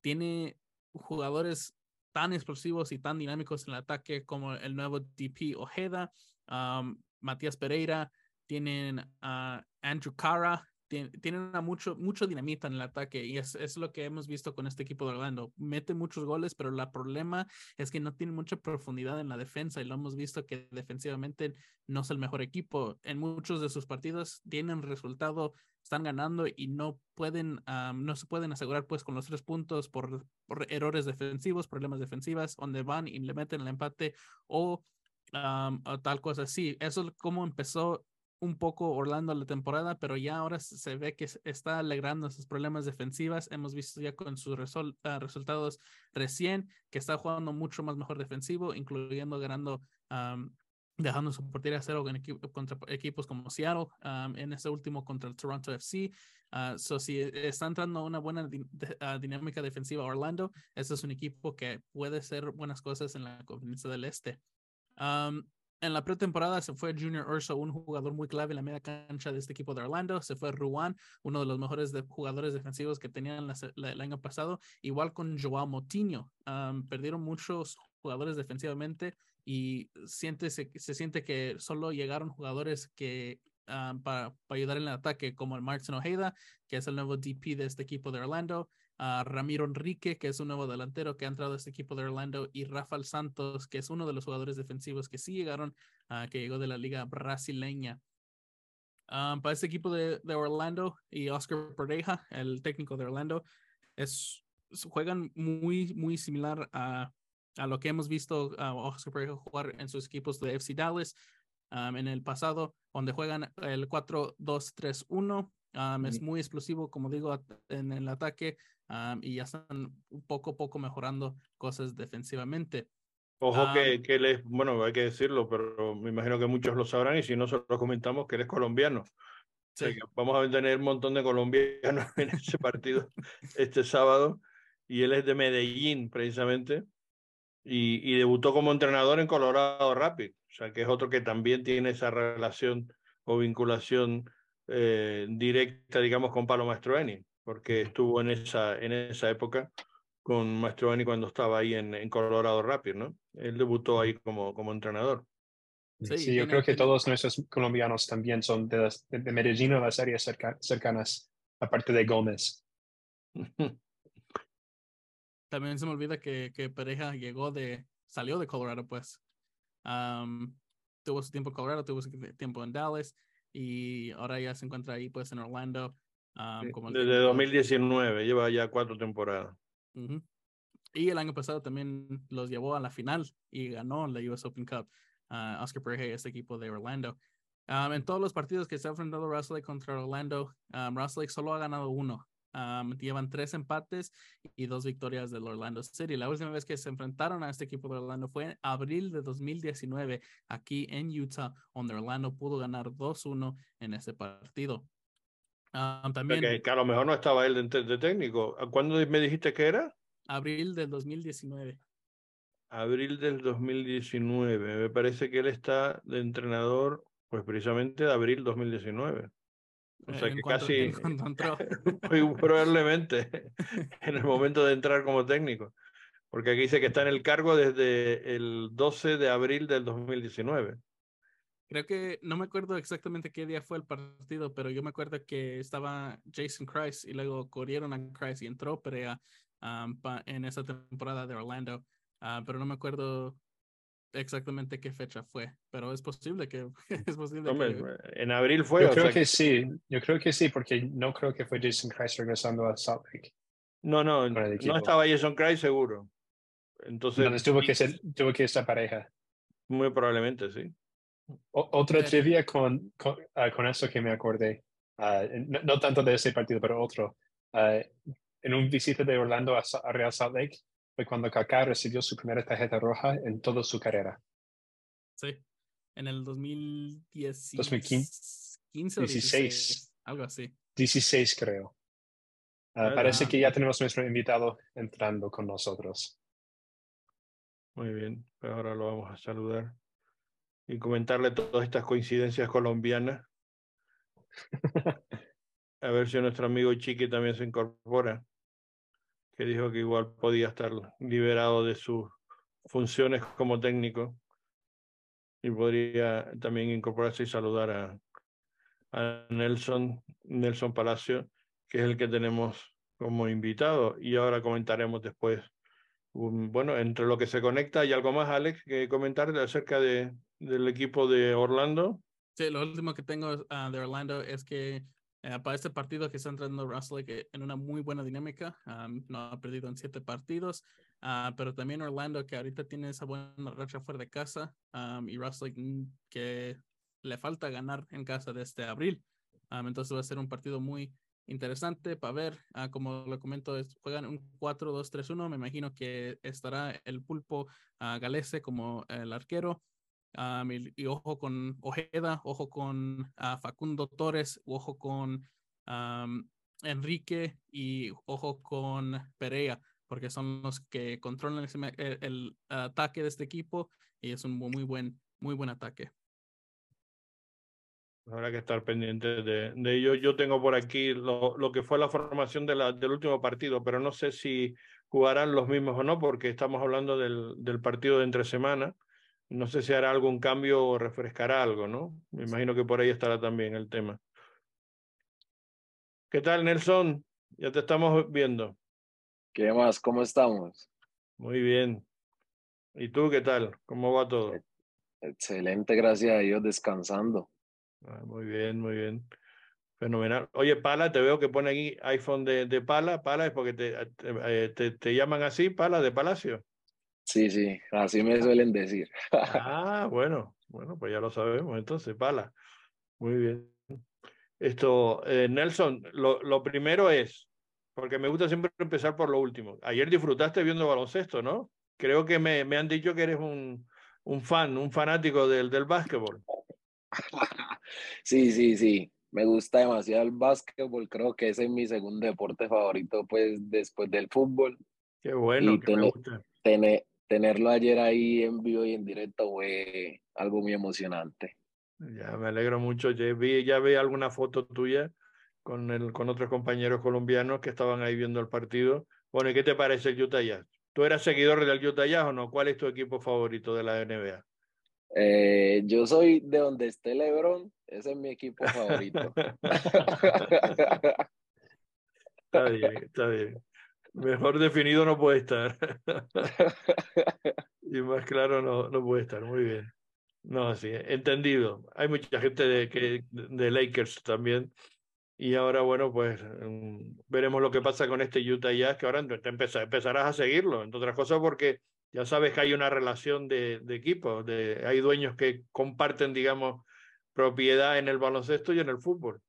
tiene jugadores tan explosivos y tan dinámicos en el ataque como el nuevo DP Ojeda, um, Matías Pereira, tienen a Andrew Cara, tienen mucho, mucho dinamita en el ataque y es, es, lo que hemos visto con este equipo de Orlando. Mete muchos goles, pero el problema es que no tiene mucha profundidad en la defensa y lo hemos visto que defensivamente no es el mejor equipo. En muchos de sus partidos tienen resultado, están ganando y no pueden, um, no se pueden asegurar pues con los tres puntos por, por errores defensivos, problemas defensivas, donde van y le meten el empate o, um, tal cosa así. Eso es como empezó un poco Orlando la temporada, pero ya ahora se ve que está alegrando sus problemas defensivas. Hemos visto ya con sus resol uh, resultados recién que está jugando mucho más mejor defensivo, incluyendo ganando, um, dejando su portería cero en equi contra equipos como Seattle, um, en ese último contra el Toronto FC. Uh, so, si está entrando una buena di uh, dinámica defensiva Orlando, este es un equipo que puede hacer buenas cosas en la conferencia del Este. Um, en la pretemporada se fue Junior Urso, un jugador muy clave en la media cancha de este equipo de Orlando. Se fue Ruan, uno de los mejores jugadores defensivos que tenían el año pasado. Igual con Joao Motinho. Um, perdieron muchos jugadores defensivamente y siente, se, siente que solo llegaron jugadores que para, para, ayudar en el ataque, como el Martin Ojeda, que es el nuevo DP de este equipo de Orlando. A Ramiro Enrique, que es un nuevo delantero que ha entrado a este equipo de Orlando, y Rafael Santos, que es uno de los jugadores defensivos que sí llegaron, que llegó de la liga brasileña. para este equipo de, de, Orlando y Oscar Pereja, el técnico de Orlando, es, juegan muy, muy similar a, a lo que hemos visto a Oscar Pereja jugar en sus equipos de FC Dallas en el pasado, donde juegan el 4-2-3-1. es muy explosivo, como digo, en el ataque y ya están poco a poco mejorando cosas defensivamente. Ojo que, que él es, bueno, hay que decirlo, pero me imagino que muchos lo sabrán y si no, solo comentamos que él es colombiano. vamos a tener un montón de colombianos (laughs) en ese partido este sábado y él es de Medellín precisamente y, y debutó como entrenador en Colorado Rapid, o sea que es otro que también tiene esa relación o vinculación eh, directa, digamos, con Palo Mastroeni, porque estuvo en esa, en esa época con Mastroeni cuando estaba ahí en, en Colorado Rapid, ¿no? Él debutó ahí como, como entrenador. Sí, yo creo que todos nuestros colombianos también son de, de Medellín o las áreas cercanas, aparte de Gómez. (laughs) También se me olvida que, que Pareja llegó de, salió de Colorado, pues. tuvo su tiempo en Colorado, tuvo su tiempo en Dallas y ahora ya se encuentra ahí, pues, en Orlando. Como Desde 2019, lleva ya cuatro temporadas. Y el año pasado también los llevó a la final y ganó la US Open Cup. Oscar Pareja y este equipo de Orlando. en todos los partidos que se ha enfrentado Russell contra Orlando, um, Russell solo ha ganado uno llevan tres empates y dos victorias del Orlando City. La última vez que se enfrentaron a este equipo de Orlando fue en abril de 2019 aquí en Utah, donde Orlando pudo ganar 2-1 en ese partido. También. Que, a lo mejor no estaba él de, técnico. ¿Cuándo me dijiste que era? Abril del 2019. Abril del 2019. Me parece que él está de entrenador, pues precisamente de abril 2019. O sea que casi (laughs) probablemente (laughs) en el momento de entrar como técnico, porque aquí dice que está en el cargo desde el 12 de abril del 2019. Creo que no me acuerdo exactamente qué día fue el partido, pero yo me acuerdo que estaba Jason Christ y luego corrieron a Christ y entró Perea um, en esa temporada de Orlando, uh, pero no me acuerdo exactamente qué fecha fue, pero es posible que (laughs) es posible en abril fue. Yo creo que sí, yo creo que sí, porque no creo que fue Jason Christ regresando a Salt Lake. No, no, no estaba Jason Christ seguro. Entonces tuvo que ser, tuvo que estar pareja. Muy probablemente, sí. Otra trivia con, con, ah, con, eso que me acordé, ah, no, tanto de ese partido, pero otro. Ah, en un visita de Orlando a, a Real Salt Lake, fue cuando Kaká recibió su primera tarjeta roja en toda su carrera. Sí, en el 2015. 2015 16. algo así. 16 creo. Parece que ya tenemos nuestro invitado entrando con nosotros. Muy bien, pues ahora lo vamos a saludar y comentarle todas estas coincidencias colombianas. (laughs) a ver si nuestro amigo Chiqui también se incorpora que dijo que igual podía estar liberado de sus funciones como técnico y podría también incorporarse y saludar a, a Nelson, Nelson Palacio, que es el que tenemos como invitado. Y ahora comentaremos después, bueno, entre lo que se conecta y algo más, Alex, que comentar acerca de, del equipo de Orlando. Sí, lo último que tengo ah, de Orlando es que eh, para este partido que está entrando Russell en una muy buena dinámica, no ha perdido en siete partidos, uh, pero también Orlando que ahorita tiene esa buena racha fuera de casa y Russell que le falta ganar en casa desde este abril. entonces va a ser un partido muy interesante para ver. Uh, como lo comento, juegan un 4-2-3-1. Me imagino que estará el pulpo Galese como el arquero y, ojo con Ojeda, ojo con ah, Facundo Torres, ojo con Enrique y ojo con Perea, porque son los que controlan el, ataque de este equipo y es un muy buen, muy buen ataque. Habrá que estar pendiente de, de ello. Yo tengo por aquí lo, que fue la formación del último partido, pero no sé si jugarán los mismos o no, porque estamos hablando del, del partido de entre semana. No sé si hará algún cambio o refrescará algo, ¿no? Me imagino que por ahí estará también el tema. ¿Qué tal, Nelson? Ya te estamos viendo. ¿Qué más? ¿Cómo estamos? Muy bien. ¿Y tú qué tal? ¿Cómo va todo? Excelente, gracias a Dios, descansando. Ah, muy bien, muy bien. Fenomenal. Oye, Pala, te veo que pone aquí iPhone de, de Pala. Pala es porque te, te, te, te llaman así, Pala, de Palacio. Sí, sí, así me suelen decir. (laughs) ah, bueno, bueno, pues ya lo sabemos entonces, Pala. Muy bien. Esto, eh, Nelson, lo, lo primero es, porque me gusta siempre empezar por lo último. Ayer disfrutaste viendo baloncesto, ¿no? Creo que me, me han dicho que eres un, un fan, un fanático del, del básquetbol. (laughs) Sí, sí, sí. Me gusta demasiado el básquetbol. Creo que ese es mi segundo deporte favorito, pues, después del fútbol. Qué bueno, que me gusta. Tener, tenerlo ayer ahí en vivo y en directo fue algo muy emocionante. Ya, me alegro mucho. Ya vi, ya vi alguna foto tuya con, el, con otros compañeros colombianos que estaban ahí viendo el partido. Bueno, ¿y qué te parece el Utah Jazz? ¿Tú eras seguidor del Utah Jazz o no? ¿Cuál es tu equipo favorito de la NBA? Eh, yo soy de donde esté LeBron, ese es mi equipo favorito. (laughs) está bien, está bien. Mejor definido no puede estar. (laughs) y más claro no, no puede estar. Muy bien. No, sí, entendido. Hay mucha gente de, que, de Lakers también. Y ahora, bueno, pues um, veremos lo que pasa con este Utah Jazz, que ahora te empezarás a seguirlo, entre otras cosas porque ya sabes que hay una relación de, de equipos, de, hay dueños que comparten, digamos, propiedad en el baloncesto y en el fútbol.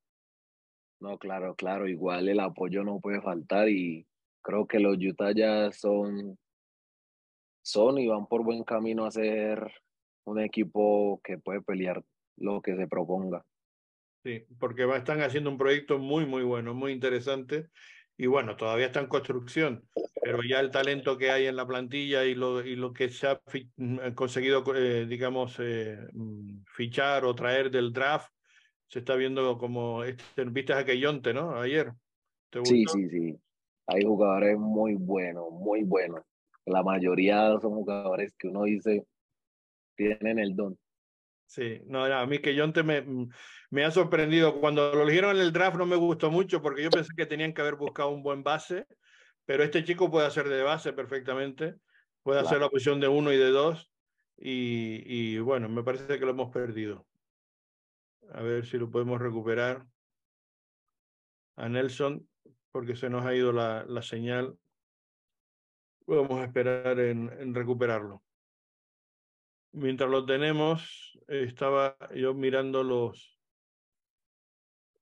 No, claro, claro, igual el apoyo no puede faltar y creo que los Utah Jazz son, son y van por buen camino a ser un equipo que puede pelear lo que se proponga. Sí, porque están haciendo un proyecto muy, muy bueno, muy interesante. Y bueno, todavía está en construcción, pero ya el talento que hay en la plantilla y lo, y lo que se ha mm, conseguido, eh, digamos, eh, mm, fichar o traer del draft, se está viendo como, este, viste a Keyonte, ¿no? Ayer. ¿Te sí, sí, sí. Hay jugadores muy buenos, muy buenos. La mayoría son jugadores que uno dice tienen el don. Sí, no, a mí que me, mm, me ha sorprendido. Cuando lo eligieron en el draft no me gustó mucho porque yo pensé que tenían que haber buscado un buen base, pero este chico puede hacer de base perfectamente, puede hacer la posición de uno y de dos, y, y bueno, me parece que lo hemos perdido. A ver si lo podemos recuperar a Nelson, porque se nos ha ido la, la señal. Vamos a esperar en, recuperarlo mientras lo tenemos, estaba yo mirando los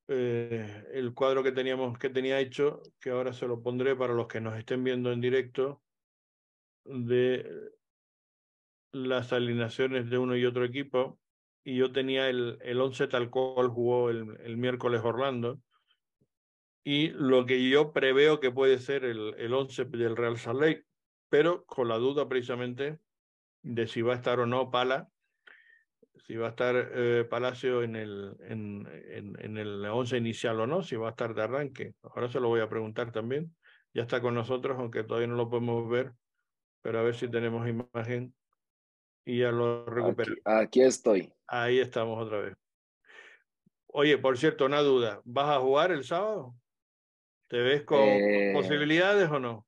eh, el cuadro que teníamos que tenía hecho, que ahora se lo pondré para los que nos estén viendo en directo de las alineaciones de uno y otro equipo. Y yo tenía el, el 11 tal cual jugó el, el miércoles Orlando. Y lo que yo preveo que puede ser el, el 11 del Real Salt Lake, pero con la duda precisamente de si va a estar o no Pala, si va a estar eh, Palacio en el, en, en, en, el 11 inicial o no, si va a estar de arranque. Ahora se lo voy a preguntar también. Ya está con nosotros, aunque todavía no lo podemos ver, pero a ver si tenemos imagen y ya lo recuperamos. Aquí, aquí estoy. Ahí estamos otra vez. Oye, por cierto, una duda. ¿Vas a jugar el sábado? ¿Te ves con eh... posibilidades o no?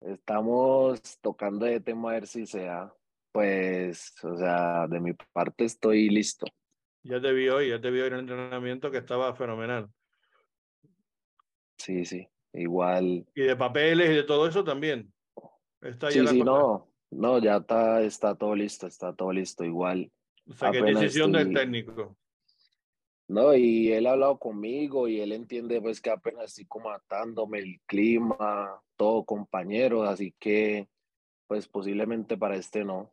Estamos tocando de tema a ver si sea pues, o sea, de mi parte estoy listo. Ya te vi hoy, ya te vi hoy en el entrenamiento que estaba fenomenal. Sí, sí, igual. Y de papeles y de todo eso también. Está sí, sí, no, no, ya está, está todo listo, está todo listo, igual. O sea, que decisión estoy... del técnico. No, y él ha hablado conmigo y él entiende pues que apenas estoy como atándome el clima, todo compañero, así que pues posiblemente para este no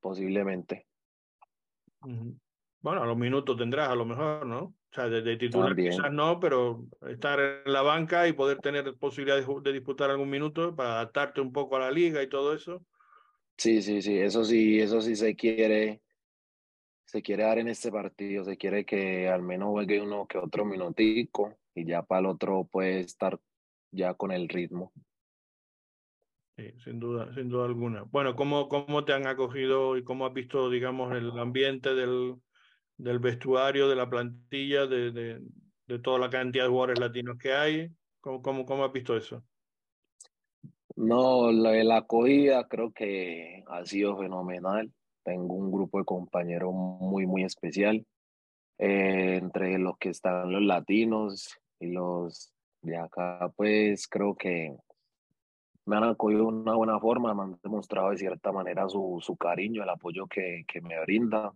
posiblemente. Bueno, a los minutos tendrás a lo mejor, ¿no? O sea, de, de titular También. quizás no, pero estar en la banca y poder tener posibilidad de, de, disputar algún minuto para adaptarte un poco a la liga y todo eso. Sí, sí, sí, eso sí, eso sí se quiere, se quiere dar en este partido, se quiere que al menos juegue uno que otro minutico y ya para el otro puede estar ya con el ritmo. Sí, sin duda, sin duda alguna. Bueno, ¿cómo, ¿cómo te han acogido y cómo has visto, digamos, el ambiente del, del vestuario, de la plantilla, de, de, de, toda la cantidad de jugadores latinos que hay? ¿Cómo, cómo, cómo has visto eso? No, la, la acogida creo que ha sido fenomenal. Tengo un grupo de compañeros muy, muy especial. Eh, entre los que están los latinos y los de acá, pues creo que me han acogido de una buena forma, me han demostrado de cierta manera su, su cariño, el apoyo que, que me brinda.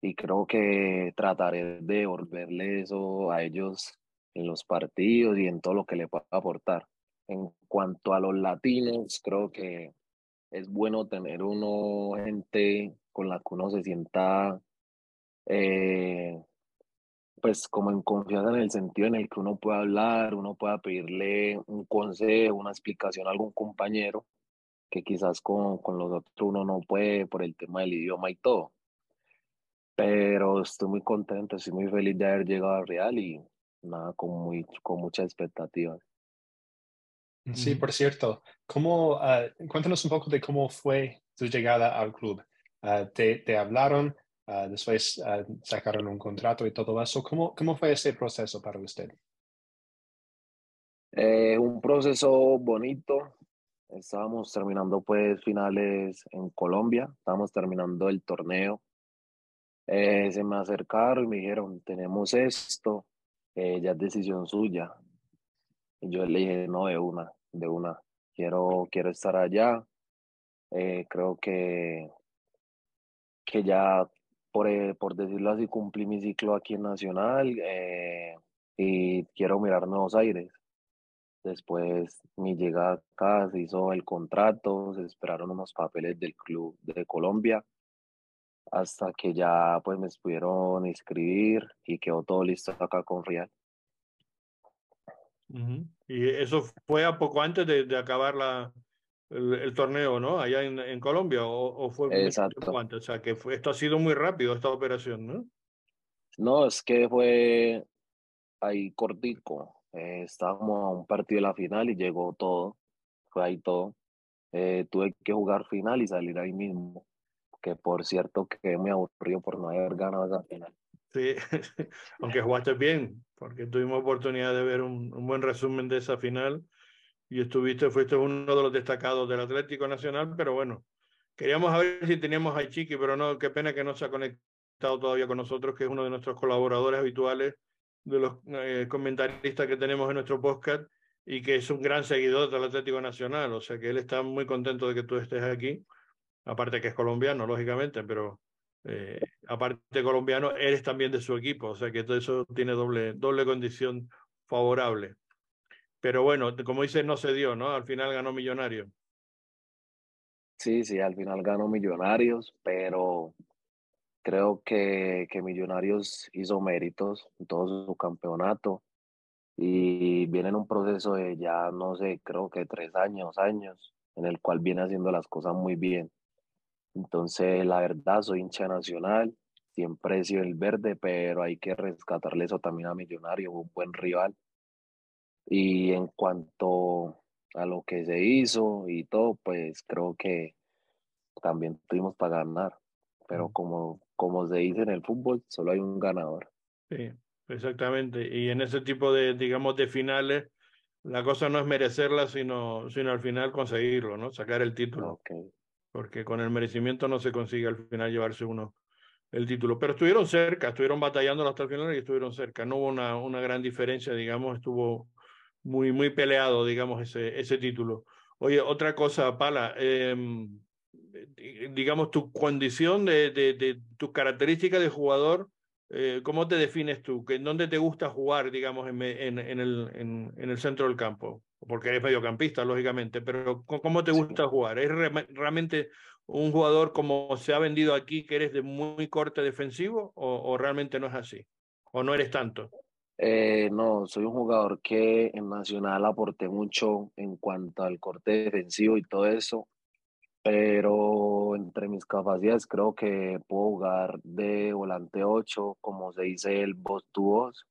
Y creo que trataré de devolverle eso a ellos en los partidos y en todo lo que le pueda aportar. En cuanto a los latinos, creo que es bueno tener uno gente con la que uno se sienta eh, pues como en confianza en el sentido en el que uno pueda hablar, uno pueda pedirle un consejo, una explicación a algún compañero que quizás con, con los otros uno no puede por el tema del idioma y todo. Pero estoy muy contento, estoy muy feliz de haber llegado a Real y nada, con, muy, con muchas expectativas. Sí, por cierto, ¿cómo, uh, cuéntanos un poco de cómo fue tu llegada al club. Uh, te, ¿Te hablaron? Uh, después sacaron un contrato y todo eso. ¿Cómo, cómo fue ese proceso para usted? Eh, un proceso bonito. Estábamos terminando pues finales en Colombia, estábamos terminando el torneo. Eh, se me acercaron y me dijeron, tenemos esto, eh, ya es decisión suya. Yo le dije, no, de una, de una. Quiero, quiero estar allá. Eh, creo que, que ya, por, eh, por decirlo así, cumplí mi ciclo aquí en Nacional eh, y quiero mirar nuevos aires. Después mi llegada acá, se hizo el contrato, se esperaron unos papeles del club de Colombia hasta que ya pues me pudieron inscribir y quedó todo listo acá con Real. Y eso fue a poco antes de, de acabar la, el, el, torneo, ¿no? Allá en, en Colombia, o, o fue Exacto. antes. O sea, que fue, esto ha sido muy rápido, esta operación, ¿no? No, es que fue ahí cortico. Eh, estábamos a un partido de la final y llegó todo. Fue ahí todo. Eh, tuve que jugar final y salir ahí mismo. Que por cierto, que me aburrió por no haber ganado esa final. Sí, (laughs) aunque jugaste bien, porque tuvimos oportunidad de ver un, un, buen resumen de esa final y estuviste, fuiste uno de los destacados del Atlético Nacional, pero bueno, queríamos ver si teníamos a Chiqui, pero no, qué pena que no se ha conectado todavía con nosotros, que es uno de nuestros colaboradores habituales, de los eh, comentaristas que tenemos en nuestro podcast y que es un gran seguidor del Atlético Nacional, o sea que él está muy contento de que tú estés aquí, aparte que es colombiano, lógicamente, pero eh, aparte colombiano, eres también de su equipo, o sea que todo eso tiene doble, doble condición favorable. Pero bueno, como dices, no se dio, ¿no? Al final ganó Millonario. Sí, sí, al final ganó Millonarios, pero creo que, que Millonarios hizo méritos en todo su campeonato y viene en un proceso de ya, no sé, creo que tres años, años, en el cual viene haciendo las cosas muy bien. Entonces, la verdad, soy hincha nacional, siempre he sido el verde, pero hay que rescatarle eso también a Millonario, un buen rival. Y en cuanto a lo que se hizo y todo, pues creo que también tuvimos para ganar. Pero como, como se dice en el fútbol, solo hay un ganador. Sí, exactamente. Y en ese tipo de, digamos, de finales, la cosa no es merecerla, sino, sino al final conseguirlo, ¿no? Sacar el título. Okay porque con el merecimiento no se consigue al final llevarse uno el título. Pero estuvieron cerca, estuvieron batallando hasta el final y estuvieron cerca. No hubo una, una gran diferencia, digamos, estuvo muy, muy peleado, digamos, ese, ese título. Oye, otra cosa, Pala, eh, digamos, tu condición de, de, de tus características de jugador, eh, ¿cómo te defines tú? ¿En dónde te gusta jugar, digamos, en, en, en, el, en, el centro del campo? porque eres mediocampista, lógicamente, pero ¿cómo te gusta jugar? ¿Es re realmente un jugador como se ha vendido aquí, que eres de muy corte defensivo, o, o realmente no es así? ¿O no eres tanto? Eh, no, soy un jugador que en Nacional aporté mucho en cuanto al corte defensivo y todo eso, pero entre mis capacidades creo que puedo jugar de volante 8, como se dice el voz to voz.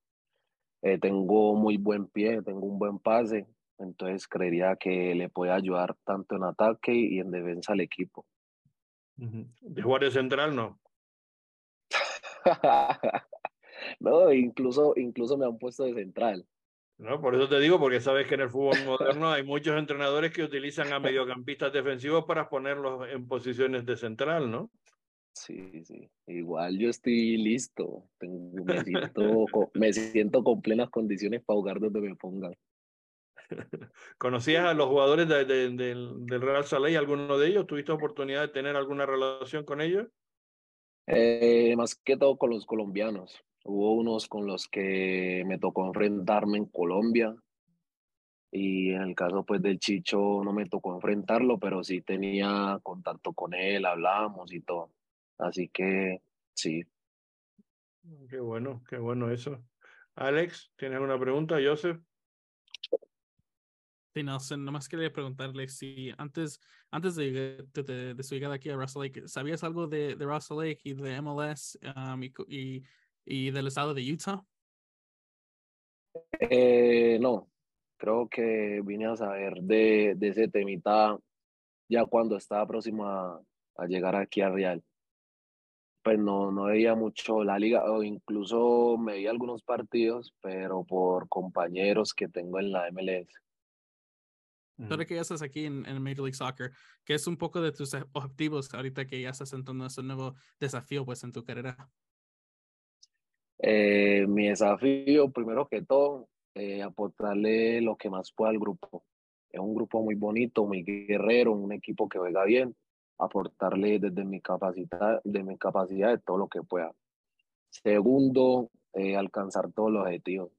Eh, tengo muy buen pie, tengo un buen pase, entonces creería que le puede ayudar tanto en ataque y en defensa al equipo. ¿De jugar de central no? (laughs) no, incluso, incluso me han puesto de central. ¿No? Por eso te digo, porque sabes que en el fútbol moderno hay muchos entrenadores que utilizan a mediocampistas defensivos para ponerlos en posiciones de central, ¿no? Sí, sí. Igual yo estoy listo. me, siento, me siento con plenas condiciones para jugar donde me pongan. (laughs) ¿Conocías a los jugadores del Real Salé, alguno de ellos? ¿Tuviste oportunidad de tener alguna relación con ellos? Eh, más que todo con los colombianos. Hubo unos con los que me tocó enfrentarme en Colombia y en el caso pues del Chicho no me tocó enfrentarlo, pero sí tenía contacto con él, hablábamos y todo. Así que sí. Qué bueno, qué bueno eso. Alex, ¿tienes alguna pregunta? Joseph. Sí, no, nomás quería preguntarle si antes, antes de, de, su llegada aquí a Russell Lake, ¿sabías algo de, de Russell Lake y de MLS um, y, y, del estado de Utah? Eh, no, creo que vine a saber de, de ese temita ya cuando estaba próximo a, a llegar aquí a Real. Pues no, no veía mucho la liga, o incluso me veía algunos partidos, pero por compañeros que tengo en la MLS. Ahora que ya estás aquí en, en, Major League Soccer, ¿qué es un poco de tus objetivos ahorita que ya estás entrando a ese nuevo desafío pues en tu carrera? Eh, mi desafío, primero que todo, eh, aportarle lo que más pueda al grupo. Es un grupo muy bonito, muy guerrero, un equipo que juega bien, aportarle desde mi capacidad, de mi capacidad de todo lo que pueda. Segundo, eh, alcanzar todos los objetivos.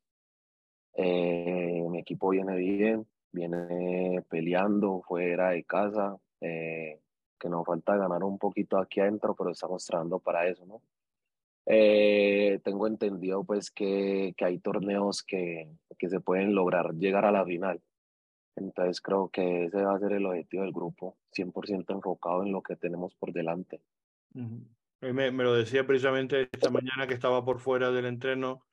Eh, mi equipo viene bien, viene peleando fuera de casa, que nos falta ganar un poquito aquí adentro, pero estamos trabajando para eso, ¿no? Eh, tengo entendido pues que, que hay torneos que, que, se pueden lograr llegar a la final. Entonces creo que ese va a ser el objetivo del grupo, 100% enfocado en lo que tenemos por delante. me, me, lo decía precisamente esta mañana que estaba por fuera del entreno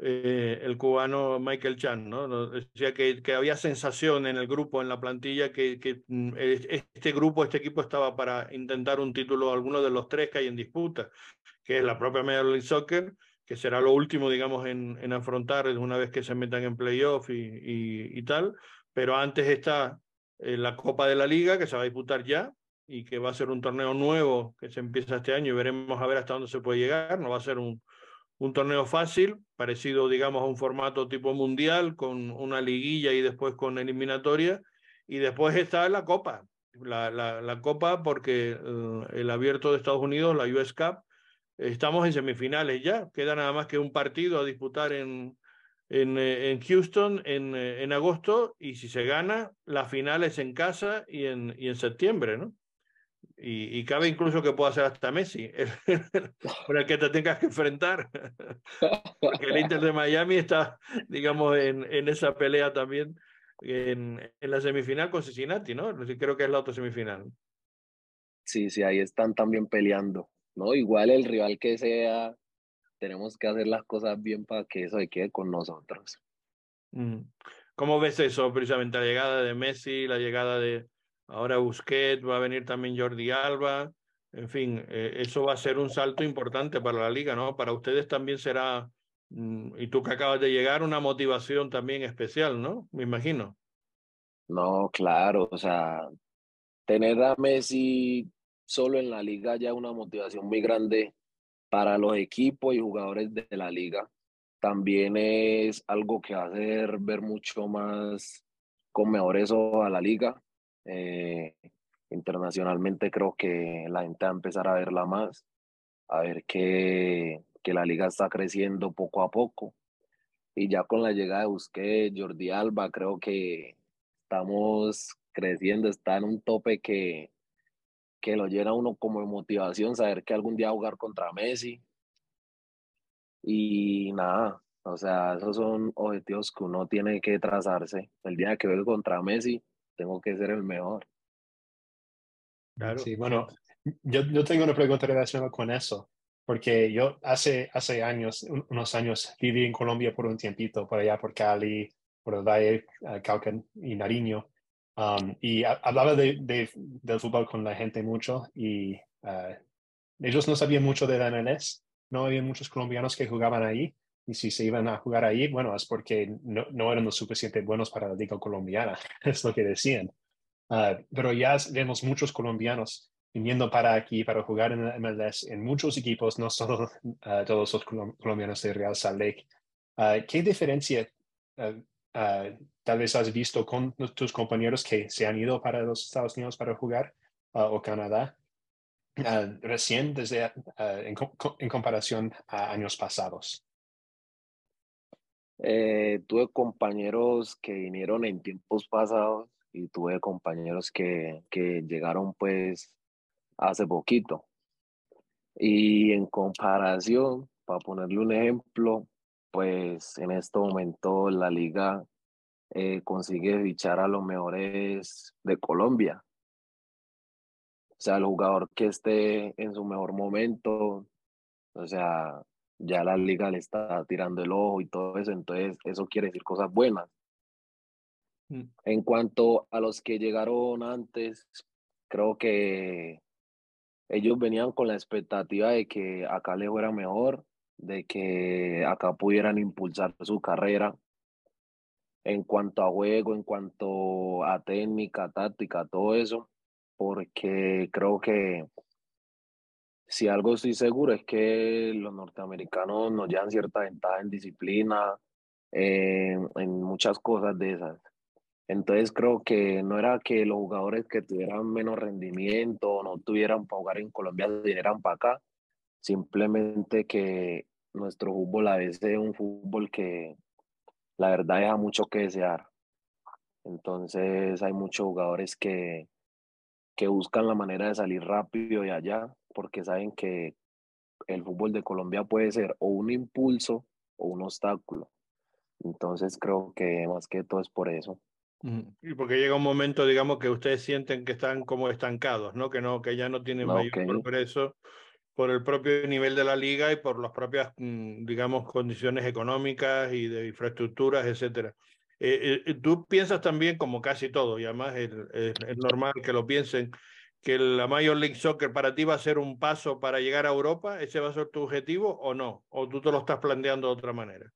eh, el cubano Michael Chan, ¿no? Decía que, que, había sensación en el grupo, en la plantilla, que, que, mm, este grupo, este equipo estaba para intentar un título, alguno de los tres que hay en disputa, que es la propia Major League Soccer, que será lo último, digamos, en, en afrontar una vez que se metan en playoff y, y, y tal, pero antes está eh, la Copa de la Liga, que se va a disputar ya, y que va a ser un torneo nuevo que se empieza este año. Y veremos a ver hasta dónde se puede llegar, no va a ser un un torneo fácil, parecido, digamos, a un formato tipo mundial, con una liguilla y después con eliminatoria. Y después está la Copa, la, la, la Copa porque eh, el, abierto de Estados Unidos, la US Cup, estamos en semifinales ya. Queda nada más que un partido a disputar en, en, eh, en Houston en, eh, en agosto y si se gana, la final es en casa y en, y en septiembre, ¿no? Y, y, cabe incluso que pueda ser hasta Messi, (laughs) por el que te tengas que enfrentar. (laughs) Porque el Inter de Miami está, digamos, en, en esa pelea también en, en, la semifinal con Cincinnati, ¿no? Creo que es la otra semifinal. Sí, sí, ahí están también peleando, ¿no? Igual el rival que sea, tenemos que hacer las cosas bien para que eso quede con nosotros. Mm. ¿Cómo ves eso, precisamente la llegada de Messi, la llegada de, ahora Busquets, va a venir también Jordi Alba, en fin, eh, eso va a ser un salto importante para la liga, ¿no? Para ustedes también será, mm, y tú que acabas de llegar, una motivación también especial, ¿no? Me imagino. No, claro, o sea, tener a Messi solo en la liga ya una motivación muy grande para los equipos y jugadores de la liga. También es algo que va a hacer ver mucho más con mejores ojos a la liga, eh, internacionalmente creo que la gente va a empezar a verla más, a ver que, que la liga está creciendo poco a poco. Y ya con la llegada de Busquets, Jordi Alba, creo que estamos creciendo, está en un tope que, que lo llena uno como de motivación, saber que algún día jugar contra Messi. Y nada, o sea, esos son objetivos que uno tiene que trazarse. El día que juegue contra Messi, tengo que ser el mejor. Claro. Sí, bueno, yo, yo tengo una pregunta relacionada con eso, porque yo hace, hace años, unos años, viví en Colombia por un tiempito, por allá por Cali, por el Valle, uh, Caucan y Nariño, um, y hablaba de, de, del fútbol con la gente mucho y uh, ellos no sabían mucho de la MLS, no había muchos colombianos que jugaban ahí, y si se iban a jugar ahí, bueno, es porque no, no eran lo suficiente buenos para la liga colombiana, (laughs) es lo que decían. Ah, pero ya vemos muchos colombianos viniendo para aquí para jugar en la MLS en muchos equipos, no solo uh, todos los colombianos de Real Salt Lake. Uh, ¿Qué diferencia tal vez has visto con tus compañeros que se han ido para los Estados Unidos para jugar o Canadá recién desde, en, en comparación a años pasados? Eh, tuve compañeros que vinieron en tiempos pasados y tuve compañeros que, que llegaron pues hace poquito. Y en comparación, para ponerle un ejemplo, pues en este momento la liga eh, consigue fichar a los mejores de Colombia. O sea, el jugador que esté en su mejor momento, o sea, ya la liga le está tirando el ojo y todo eso, entonces eso quiere decir cosas buenas. Mm. En cuanto a los que llegaron antes, creo que ellos venían con la expectativa de que acá les fuera mejor, de que acá pudieran impulsar su carrera en cuanto a juego, en cuanto a técnica, táctica, todo eso, porque creo que si algo estoy seguro es que los norteamericanos nos llevan cierta ventaja en disciplina, en muchas cosas de esas. Entonces creo que no era que los jugadores que tuvieran menos rendimiento no tuvieran para jugar en Colombia vinieran para acá, simplemente que nuestro fútbol a veces es un fútbol que la verdad deja mucho que desear. Entonces hay muchos jugadores que, que buscan la manera de salir rápido de allá porque saben que el fútbol de Colombia puede ser o un impulso o un obstáculo. Entonces creo que más que todo es por eso. Y porque llega un momento, digamos, que ustedes sienten que están como estancados, ¿no? Que no, que ya no tienen mayor progreso por el propio nivel de la liga y por las propias, mm, digamos, condiciones económicas y de infraestructuras, etcétera. Eh, eh, tú piensas también, como casi todo, y además es, es normal que lo piensen, que la Major League Soccer para ti va a ser un paso para llegar a Europa? ¿Ese va a ser tu objetivo o no? ¿O tú te lo estás planteando de otra manera?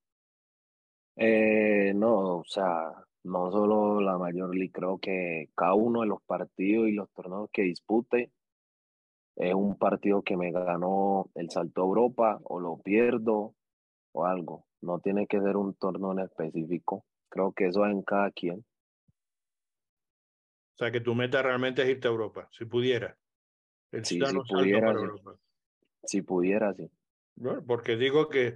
Eh, no, o sea, no solo la Major League, creo que cada uno de los partidos y los torneos que dispute es un partido que me ganó el salto a Europa o lo pierdo o algo. No tiene que ser un torneo en específico. Creo que eso es en cada quien. O sea, que tu meta realmente es irte a Europa, si pudiera. El sí, si pudiera, para Europa. Si pudiera, sí. Bueno, porque digo que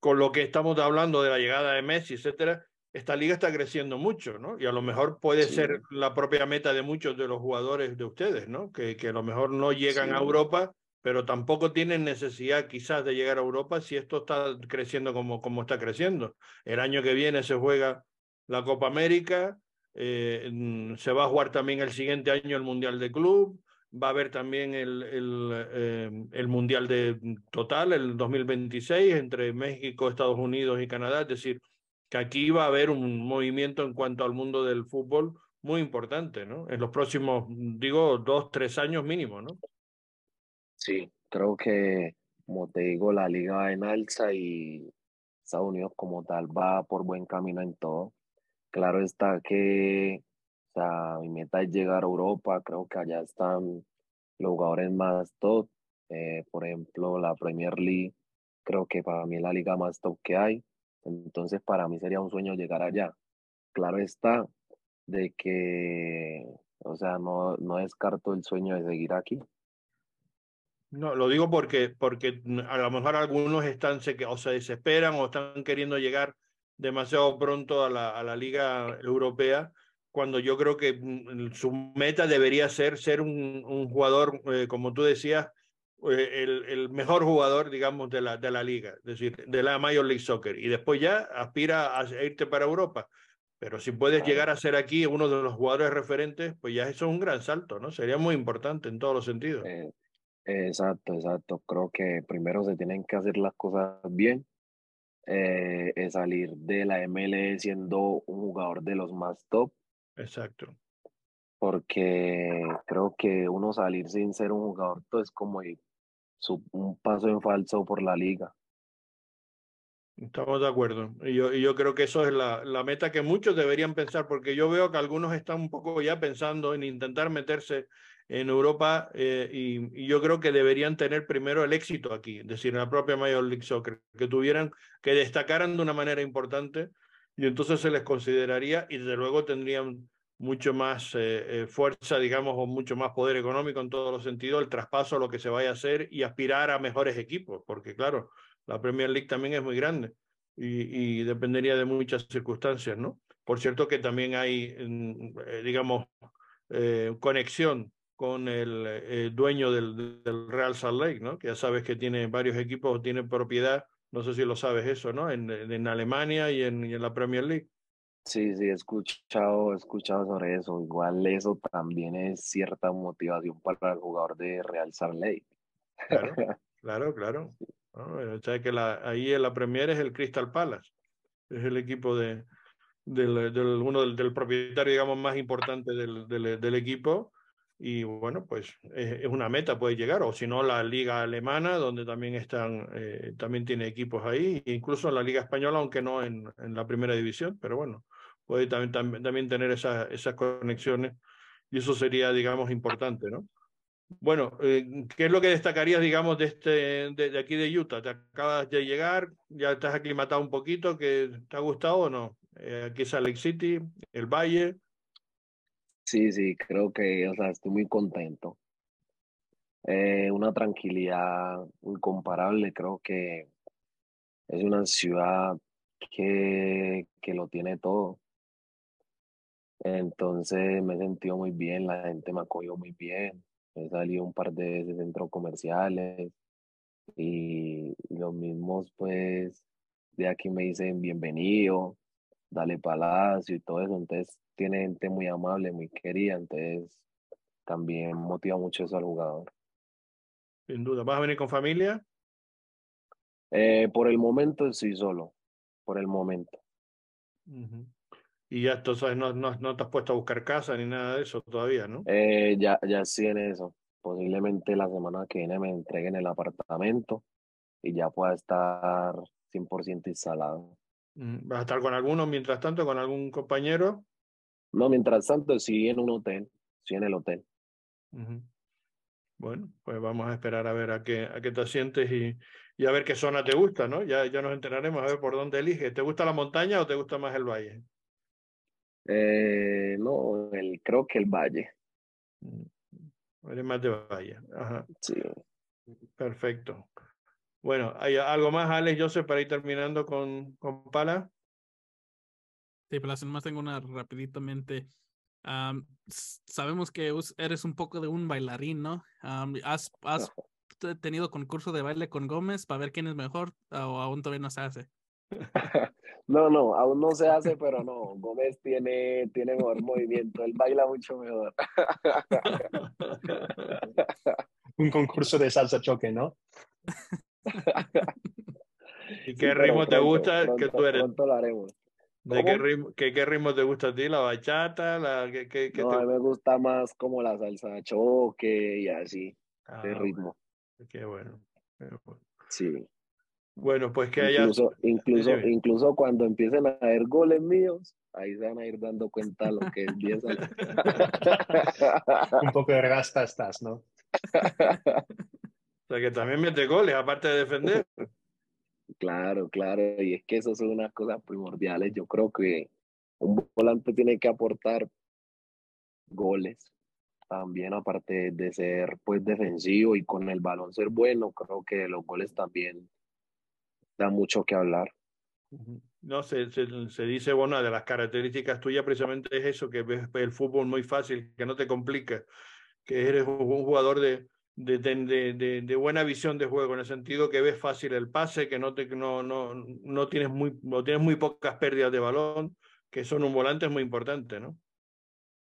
con lo que estamos hablando de la llegada de Messi, etcétera, esta liga está creciendo mucho, ¿no? Y a lo mejor puede ser la propia meta de muchos de los jugadores de ustedes, ¿no? Que, que a lo mejor no llegan a Europa, pero tampoco tienen necesidad quizás de llegar a Europa si esto está creciendo como, como está creciendo. El año que viene se juega la Copa América, eh, se va a jugar también el siguiente año el Mundial de Club, va a haber también el, el, eh, el, Mundial de Total, el 2026, entre México, Estados Unidos y Canadá. Es decir, que aquí va a haber un movimiento en cuanto al mundo del fútbol muy importante, ¿no? En los próximos, digo, dos, tres años mínimo, ¿no? Sí, creo que, como te digo, la liga va en alza y Estados Unidos como tal va por buen camino en todo. Claro está que o sea, mi meta es llegar a Europa, creo que allá están los jugadores más top, eh, por ejemplo, la Premier League, creo que para mí es la liga más top que hay, entonces para mí sería un sueño llegar allá. Claro está de que, o sea, no, no descarto el sueño de seguir aquí. No, lo digo porque, porque a lo mejor algunos están, o se desesperan o están queriendo llegar demasiado pronto a la, a la Liga Europea, cuando yo creo que mm, su meta debería ser ser un, jugador, eh, como tú decías, el, el, mejor jugador, digamos, de la, de la liga, es decir, de la Major League Soccer. Y después ya aspira a irte para Europa. Pero si puedes llegar a ser aquí uno de los jugadores referentes, pues ya eso es un gran salto, ¿no? Sería muy importante en todos los sentidos. Eh, exacto, exacto. Creo que primero se tienen que hacer las cosas bien eh, salir de la ML siendo un jugador de los más top. Exacto. Porque creo que uno salir sin ser un jugador top es como un paso en falso por la liga. Estamos de acuerdo. Y yo, y yo creo que eso es la, la, meta que muchos deberían pensar, porque yo veo que algunos están un poco ya pensando en intentar meterse en Europa eh, y, yo creo que deberían tener primero el éxito aquí, es decir, en la propia Major League Soccer, que tuvieran, que destacaran de una manera importante y entonces se les consideraría y desde luego tendrían mucho más eh, eh, fuerza, digamos, o mucho más poder económico en todos los sentidos, el traspaso a lo que se vaya a hacer y aspirar a mejores equipos, porque claro, la Premier League también es muy grande y, y dependería de muchas circunstancias, ¿no? Por cierto que también hay, eh, digamos, eh, conexión con el eh, dueño del, del, Real Salt Lake, ¿no? Que ya sabes que tiene varios equipos, tiene propiedad, no sé si lo sabes eso, ¿no? En, en Alemania y en, y en la Premier League. Sí, sí, he escuchado, he escuchado sobre eso. Igual eso también es cierta motivación para el jugador de Real Salt Lake. Claro, (laughs) claro, claro. ¿no? O sea que la, ahí en la Premier es el Crystal Palace, es el equipo de, del, del uno del, del, propietario, digamos, más importante del, del, del equipo. Y bueno, pues es, es, una meta, puede llegar, o si no, la Liga Alemana, donde también están, eh, también tiene equipos ahí, incluso en la Liga Española, aunque no en, en la primera división, pero bueno, puede también, también, también tener esa, esas conexiones y eso sería, digamos, importante, ¿no? Bueno, eh, ¿qué es lo que destacarías, digamos, de, este, de, de, aquí de Utah? ¿Te acabas de llegar? ¿Ya estás aclimatado un poquito? ¿Que ¿Te ha gustado o no? Eh, aquí es Lake City, el Valle. Sí, sí, creo que, o sea, estoy muy contento. Eh, una tranquilidad incomparable, creo que es una ciudad que, que lo tiene todo. Entonces me he sentido muy bien, la gente me acogió muy bien, he salido un par de veces centros comerciales y, los mismos pues de aquí me dicen bienvenido, dale palacio y todo eso, entonces tiene gente muy amable, muy querida, entonces también motiva mucho eso al jugador. Sin duda, ¿vas a venir con familia? Eh, por el momento sí solo, por el momento. Uh -huh. Y ya entonces no, no, no, te has puesto a buscar casa ni nada de eso todavía, ¿no? Eh, ya, ya sí en eso. Posiblemente la semana que viene me entreguen el apartamento y ya pueda estar 100% instalado. ¿Vas a estar con alguno mientras tanto, con algún compañero? No, mientras tanto sí en un hotel, sí en el hotel. Uh -huh. Bueno, pues vamos a esperar a ver a qué, a qué te sientes y, y a ver qué zona te gusta, ¿no? Ya, ya nos enteraremos a ver por dónde eliges. ¿Te gusta la montaña o te gusta más el valle? Eh, no, el, creo que el Valle. Eres más de Valle. Ajá. Sí. Perfecto. Bueno, ¿hay algo más, Alex, Joseph, para ir terminando con, con Pala? Sí, pero más tengo una rapiditamente. Um, sabemos que eres un poco de un bailarín, ¿no? Um, ¿Has, has tenido concurso de baile con Gómez para ver quién es mejor o aún todavía no se hace? (laughs) No, no, aún no se hace, pero no, Gómez tiene, tiene mejor movimiento, él baila mucho mejor. (laughs) Un concurso de salsa choque, ¿no? ¿Y qué sí, ritmo te gusta? Pronto, que tú eres? Pronto lo haremos. ¿De qué ritmo, qué, qué ritmo te gusta a ti? ¿La bachata? La, qué, qué, no, te... a mí me gusta más como la salsa choque y así, ah, de ritmo. Qué bueno. Qué bueno. Sí. Bueno, pues que incluso, haya... Incluso, (laughs) sí, incluso cuando empiecen a haber goles míos, ahí se van a ir dando cuenta lo que empieza. Un poco de rasta estás, ¿no? o sea, que también mete goles, aparte de defender. Claro, claro, y es que eso son unas cosas primordiales. Yo creo que un volante tiene que aportar goles también aparte de ser pues defensivo y con el balón ser bueno, creo que los goles también da mucho que hablar. No, se, se, se, dice, bueno, de las características tuyas precisamente es eso, que ves el fútbol muy fácil, que no te complica, que eres un jugador de, de, de, de, de buena visión de juego, en el sentido que ves fácil el pase, que no, te, no, no, no tienes, muy, no tienes muy pocas pérdidas de balón, que son un volante es muy importante, ¿no?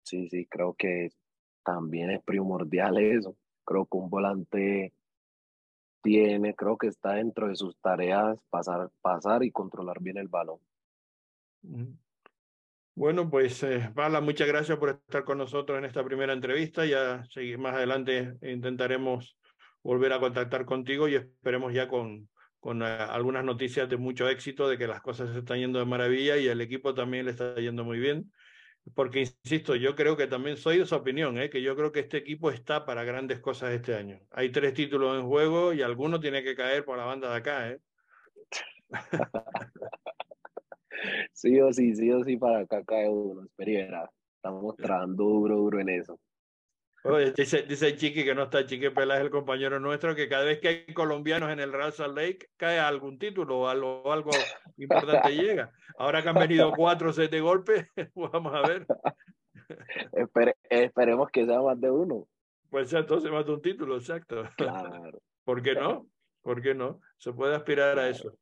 Sí, sí, creo que también es primordial (laughs) eso. Creo que un volante tiene, creo que está dentro de sus tareas pasar, pasar y controlar bien el balón. Bueno, pues eh, muchas gracias por estar con nosotros en esta primera entrevista. Ya más adelante intentaremos volver a contactar contigo y esperemos ya con, con eh, algunas noticias de mucho éxito, de que las cosas se están yendo de maravilla y el equipo también le está yendo muy bien. Porque, insisto, yo creo que también soy de esa opinión, ¿eh? que yo creo que este equipo está para grandes cosas este año. Hay tres títulos en juego y alguno tiene que caer por la banda de acá. ¿eh? (laughs) sí o sí, sí o sí, para acá cae uno. Espera, estamos trabajando duro, duro en eso. Oye, dice, dice Chiqui que no está Chiqui Peláez, el compañero nuestro, que cada vez que hay colombianos en el Real Salt Lake cae algún título o algo, algo importante llega. Ahora que han venido cuatro o siete golpes, (laughs) vamos a ver. (laughs) esperemos que sea más de uno. Pues ya entonces más de un título, exacto. Claro. (laughs) ¿Por qué no? ¿Por qué no? Se puede aspirar a eso.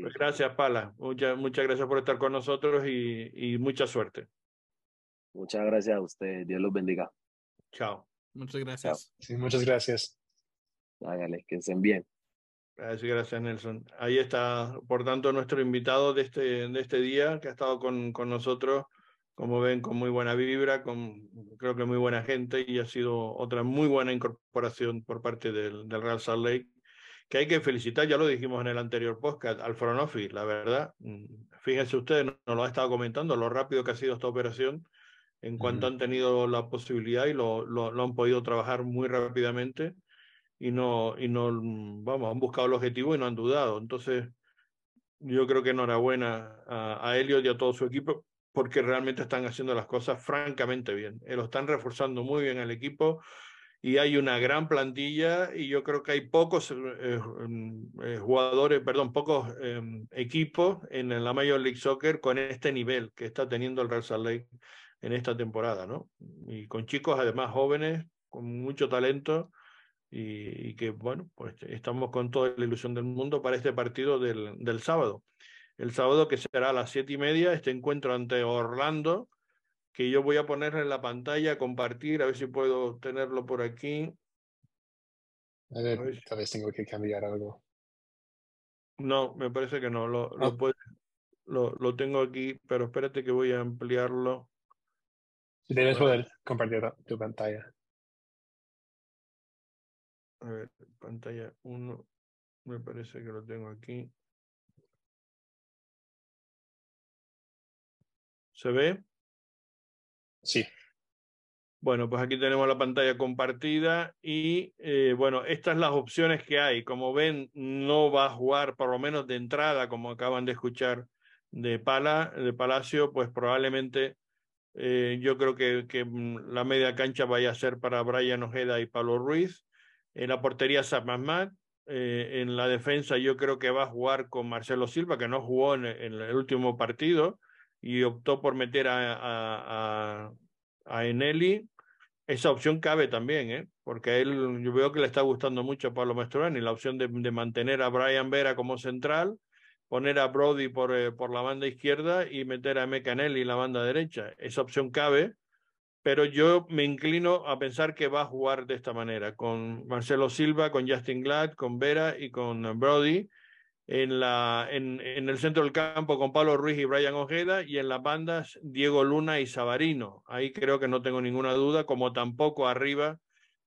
Pues gracias, Pala. Muchas, muchas gracias por estar con nosotros y, y mucha suerte. Muchas gracias a usted. Dios los bendiga. Chao. Muchas gracias. Sí, muchas gracias. Hágale, que estén bien. Gracias, gracias, Nelson. Ahí está, por tanto, nuestro invitado de este, de este día, que ha estado con, con nosotros, como ven, con muy buena vibra, con creo que muy buena gente, y ha sido otra muy buena incorporación por parte del, del Real Salt Lake, que hay que felicitar, ya lo dijimos en el anterior podcast, al front office, la verdad. Mm, fíjense ustedes, nos lo ha estado comentando, lo rápido que ha sido esta operación en cuanto han tenido la posibilidad y lo, lo, han podido trabajar muy rápidamente y no, y no, vamos, han buscado el objetivo y no han dudado. Entonces, yo creo que enhorabuena a, a Elliot y a todo su equipo porque realmente están haciendo las cosas francamente bien. Eh, lo están reforzando muy bien el equipo y hay una gran plantilla y yo creo que hay pocos eh, eh, jugadores, perdón, pocos equipos en la Major League Soccer con este nivel que está teniendo el Real Salt Lake en esta temporada, ¿no? Y con chicos además jóvenes, con mucho talento y, que, bueno, pues estamos con toda la ilusión del mundo para este partido del, del sábado. El sábado que será a las siete y media, este encuentro ante Orlando, que yo voy a poner en la pantalla, compartir, a ver si puedo tenerlo por aquí. A ver, tal vez tengo que cambiar algo. No, me parece que no, lo, lo, ah. lo, lo tengo aquí, pero espérate que voy a ampliarlo. Debes poder compartir tu pantalla. A ver, pantalla 1. Me parece que lo tengo aquí. ¿Se ve? Sí. Bueno, pues aquí tenemos la pantalla compartida y eh, bueno, estas las opciones que hay. Como ven, no va a jugar por lo menos de entrada, como acaban de escuchar de Pala, de Palacio, pues probablemente eh, yo creo que, mm, la media cancha vaya a ser para Brian Ojeda y Pablo Ruiz. En la portería Sam eh, en la defensa yo creo que va a jugar con Marcelo Silva, que no jugó en, el último partido y optó por meter a, a, a, Eneli. Esa opción cabe también, ¿eh? porque él yo veo que le está gustando mucho a Pablo Mastroeni la opción de, de mantener a Brian Vera como central poner a Brody por, eh, por la banda izquierda y meter a Mecanelli la banda derecha. Esa opción cabe, pero yo me inclino a pensar que va a jugar de esta manera, con Marcelo Silva, con Justin Glad, con Vera y con Brody. En, la, en, en el centro del campo con Pablo Ruiz y Brian Ojeda y en las bandas Diego Luna y Sabarino. Ahí creo que no tengo ninguna duda, como tampoco arriba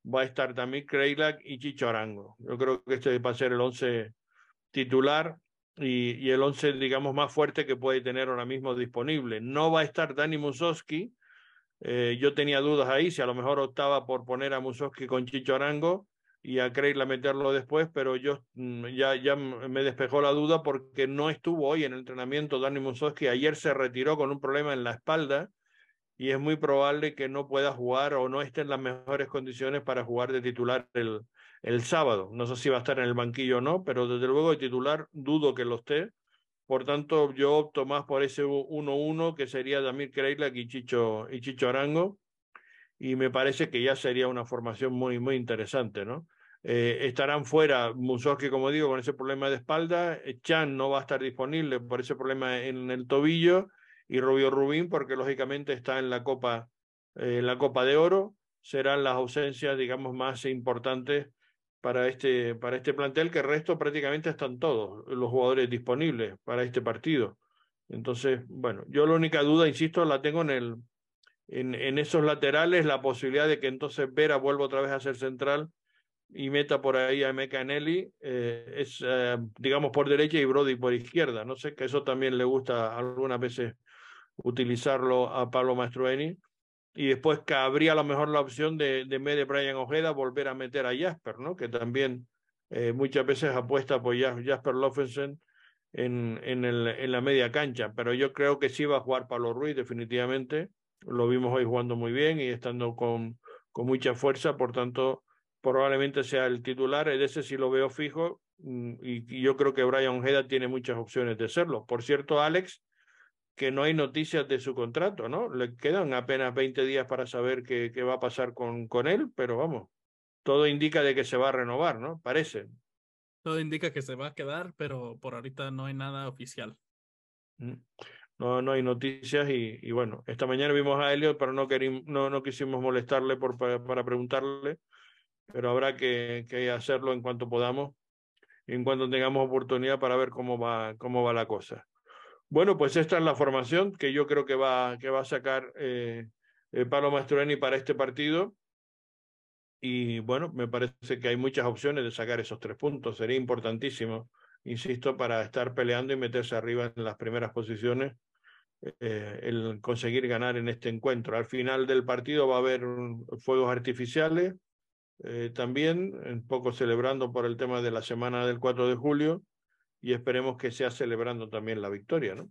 va a estar también Kreilak y Chicho Arango. Yo creo que este va a ser el once titular y, el once, digamos, más fuerte que puede tener ahora mismo disponible. No va a estar Dani Musowski. Eh, yo tenía dudas ahí, si a lo mejor optaba por poner a Musowski con Chicho Arango y a Kreila meterlo después, pero yo mm, ya, ya me despejó la duda porque no estuvo hoy en el entrenamiento Dani Musowski. Ayer se retiró con un problema en la espalda y es muy probable que no pueda jugar o no esté en las mejores condiciones para jugar de titular el, el sábado. No sé si va a estar en el banquillo o no, pero desde luego de titular dudo que lo esté. Por tanto, yo opto más por ese 1-1 que sería Damir Kreilak y Chicho, Arango. Y me parece que ya sería una formación muy, muy interesante, ¿no? Eh, estarán fuera Musowski, como digo, con ese problema de espalda. Chan no va a estar disponible por ese problema en el tobillo. Y Rubio Rubín, porque lógicamente está en la Copa, eh, en la Copa de Oro. Serán las ausencias, digamos, más importantes para este, para este plantel, que el resto prácticamente están todos los jugadores disponibles para este partido. Entonces, bueno, yo la única duda, insisto, la tengo en, el, en, en esos laterales, la posibilidad de que entonces Vera vuelva otra vez a ser central y meta por ahí a Mecanelli, eh, es, eh, digamos, por derecha y Brody por izquierda. No sé, que eso también le gusta algunas veces utilizarlo a Pablo Mastroeni. Y después cabría a lo mejor la opción de, de en Brian Ojeda, volver a meter a Jasper, ¿no? Que también eh, muchas veces apuesta por Jasper Loffensen en, en, el, en la media cancha. Pero yo creo que sí va a jugar Pablo Ruiz, definitivamente. Lo vimos hoy jugando muy bien y estando con, con mucha fuerza, por tanto, probablemente sea el titular. Ese sí lo veo fijo mm, y, yo creo que Brian Ojeda tiene muchas opciones de serlo. Por cierto, Alex, que no hay noticias de su contrato, ¿no? Le quedan apenas 20 días para saber qué, qué va a pasar con, con él, pero vamos, todo indica de que se va a renovar, ¿no? Parece. Todo indica que se va a quedar, pero por ahorita no hay nada oficial. Mm. No, no hay noticias y, y bueno, esta mañana vimos a Elliot, pero no, no, no quisimos molestarle por, para, para preguntarle, pero habrá que, que hacerlo en cuanto podamos, en cuanto tengamos oportunidad para ver cómo va, cómo va la cosa. Bueno, pues esta es la formación que yo creo que va, que va a sacar eh, eh, Pablo Mastroeni para este partido. Y bueno, me parece que hay muchas opciones de sacar esos tres puntos. Sería importantísimo, insisto, para estar peleando y meterse arriba en las primeras posiciones, eh, el conseguir ganar en este encuentro. Al final del partido va a haber fuegos artificiales, eh, también, un poco celebrando por el tema de la semana del 4 de julio y esperemos que sea celebrando también la victoria, ¿no?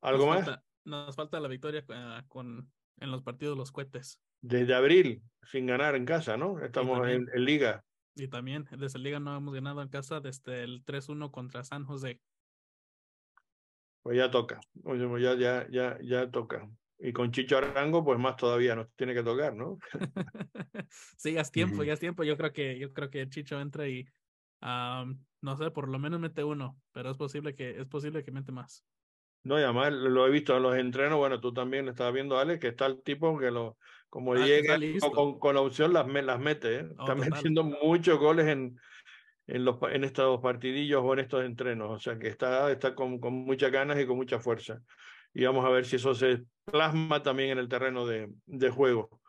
¿Algo nos más? Falta, nos falta la victoria uh, con, en los partidos los cohetes. Desde abril, sin ganar en casa, ¿no? Estamos en, en, Liga. Y también desde Liga no hemos ganado en casa desde el 3-1 contra San José. Pues ya toca, pues ya, ya, ya, ya toca. Y con Chicho Arango, pues más todavía nos tiene que tocar, ¿no? (laughs) sí, ya es tiempo, ya es tiempo. Yo creo que, yo creo que Chicho entra y um, no sé, por lo menos mete uno, pero es posible que, es posible que mete más. No, y además lo he visto en los entrenos, bueno, tú también estabas viendo, Ale, que está el tipo que lo, como ah, llega con, con, la opción las, las mete, ¿eh? Oh, está (laughs) total. metiendo muchos goles en, en, los, en estos partidillos o en estos entrenos, o sea que está, está con, con muchas ganas y con mucha fuerza. Y vamos a ver si eso se plasma también en el terreno de, de juego.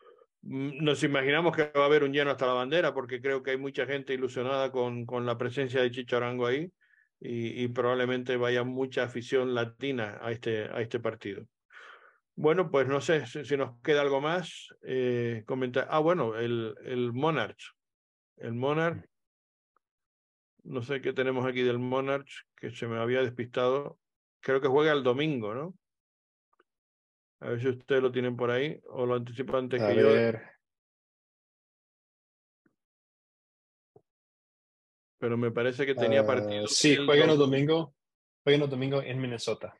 Mm, nos imaginamos que va a haber un lleno hasta la bandera, porque creo que hay mucha gente ilusionada con, con la presencia de Chicho Arango ahí y, probablemente vaya mucha afición latina a este, a este partido. Bueno, pues no sé si, si nos queda algo más. Eh, comentar. Ah, bueno, el, el Monarch. El Monarch. No sé qué tenemos aquí del Monarch, que se me había despistado. Creo que juega el domingo, ¿no? A ver si ustedes lo tienen por ahí o lo anticipan antes a que ver. yo. Pero me parece que tenía uh, partido. Sí, juegan el domingo. Juegan el domingo en Minnesota.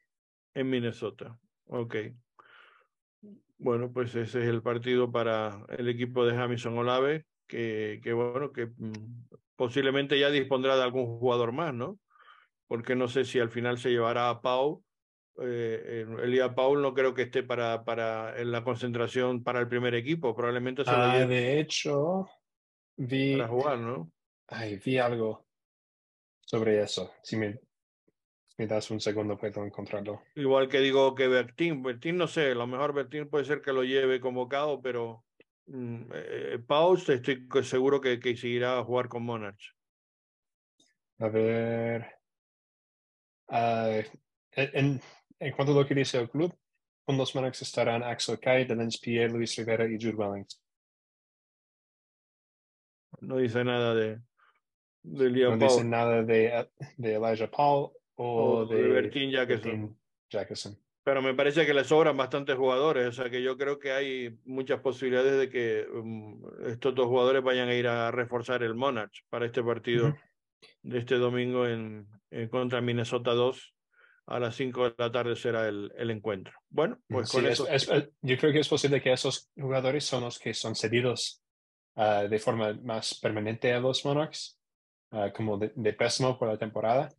En Minnesota. Ok. Bueno, pues ese es el partido para el equipo de Jamison Olave, que, que bueno, que mm, posiblemente ya dispondrá de algún jugador más, ¿no? Porque no sé si al final se llevará a Pau eh, Elia Paul no creo que esté para, para en la concentración para el primer equipo, probablemente se ah, lo De hecho, vi. Para jugar, ¿no? Ay, vi algo sobre eso. Si me, das un segundo, puedo encontrarlo. Igual que digo que Bertín, Bertín no sé, a lo mejor Bertín puede ser que lo lleve convocado, pero mm, eh, Paul estoy seguro que, que seguirá a jugar con Monarch. A ver. Uh, en, en cuanto a lo que dice el club, con los Monarchs estarán Axel Kai, Delens Pierre, Luis Rivera y Jude Wellings. No dice nada de, de Liam No dice nada de, de Elijah Paul o, o de, Bertin Jackson. Jackson. Pero me parece que le sobran bastantes jugadores, o sea que yo creo que hay muchas posibilidades de que um, estos dos jugadores vayan a ir a reforzar el Monarch para este partido uh -huh. de este domingo en, en contra Minnesota 2 a las 5 de la tarde será el, el encuentro. Bueno, pues sí, con es, eso. Es, yo creo que es posible que esos jugadores son los que son cedidos uh, de forma más permanente a los Monarchs, uh, como de, de, préstamo por la temporada,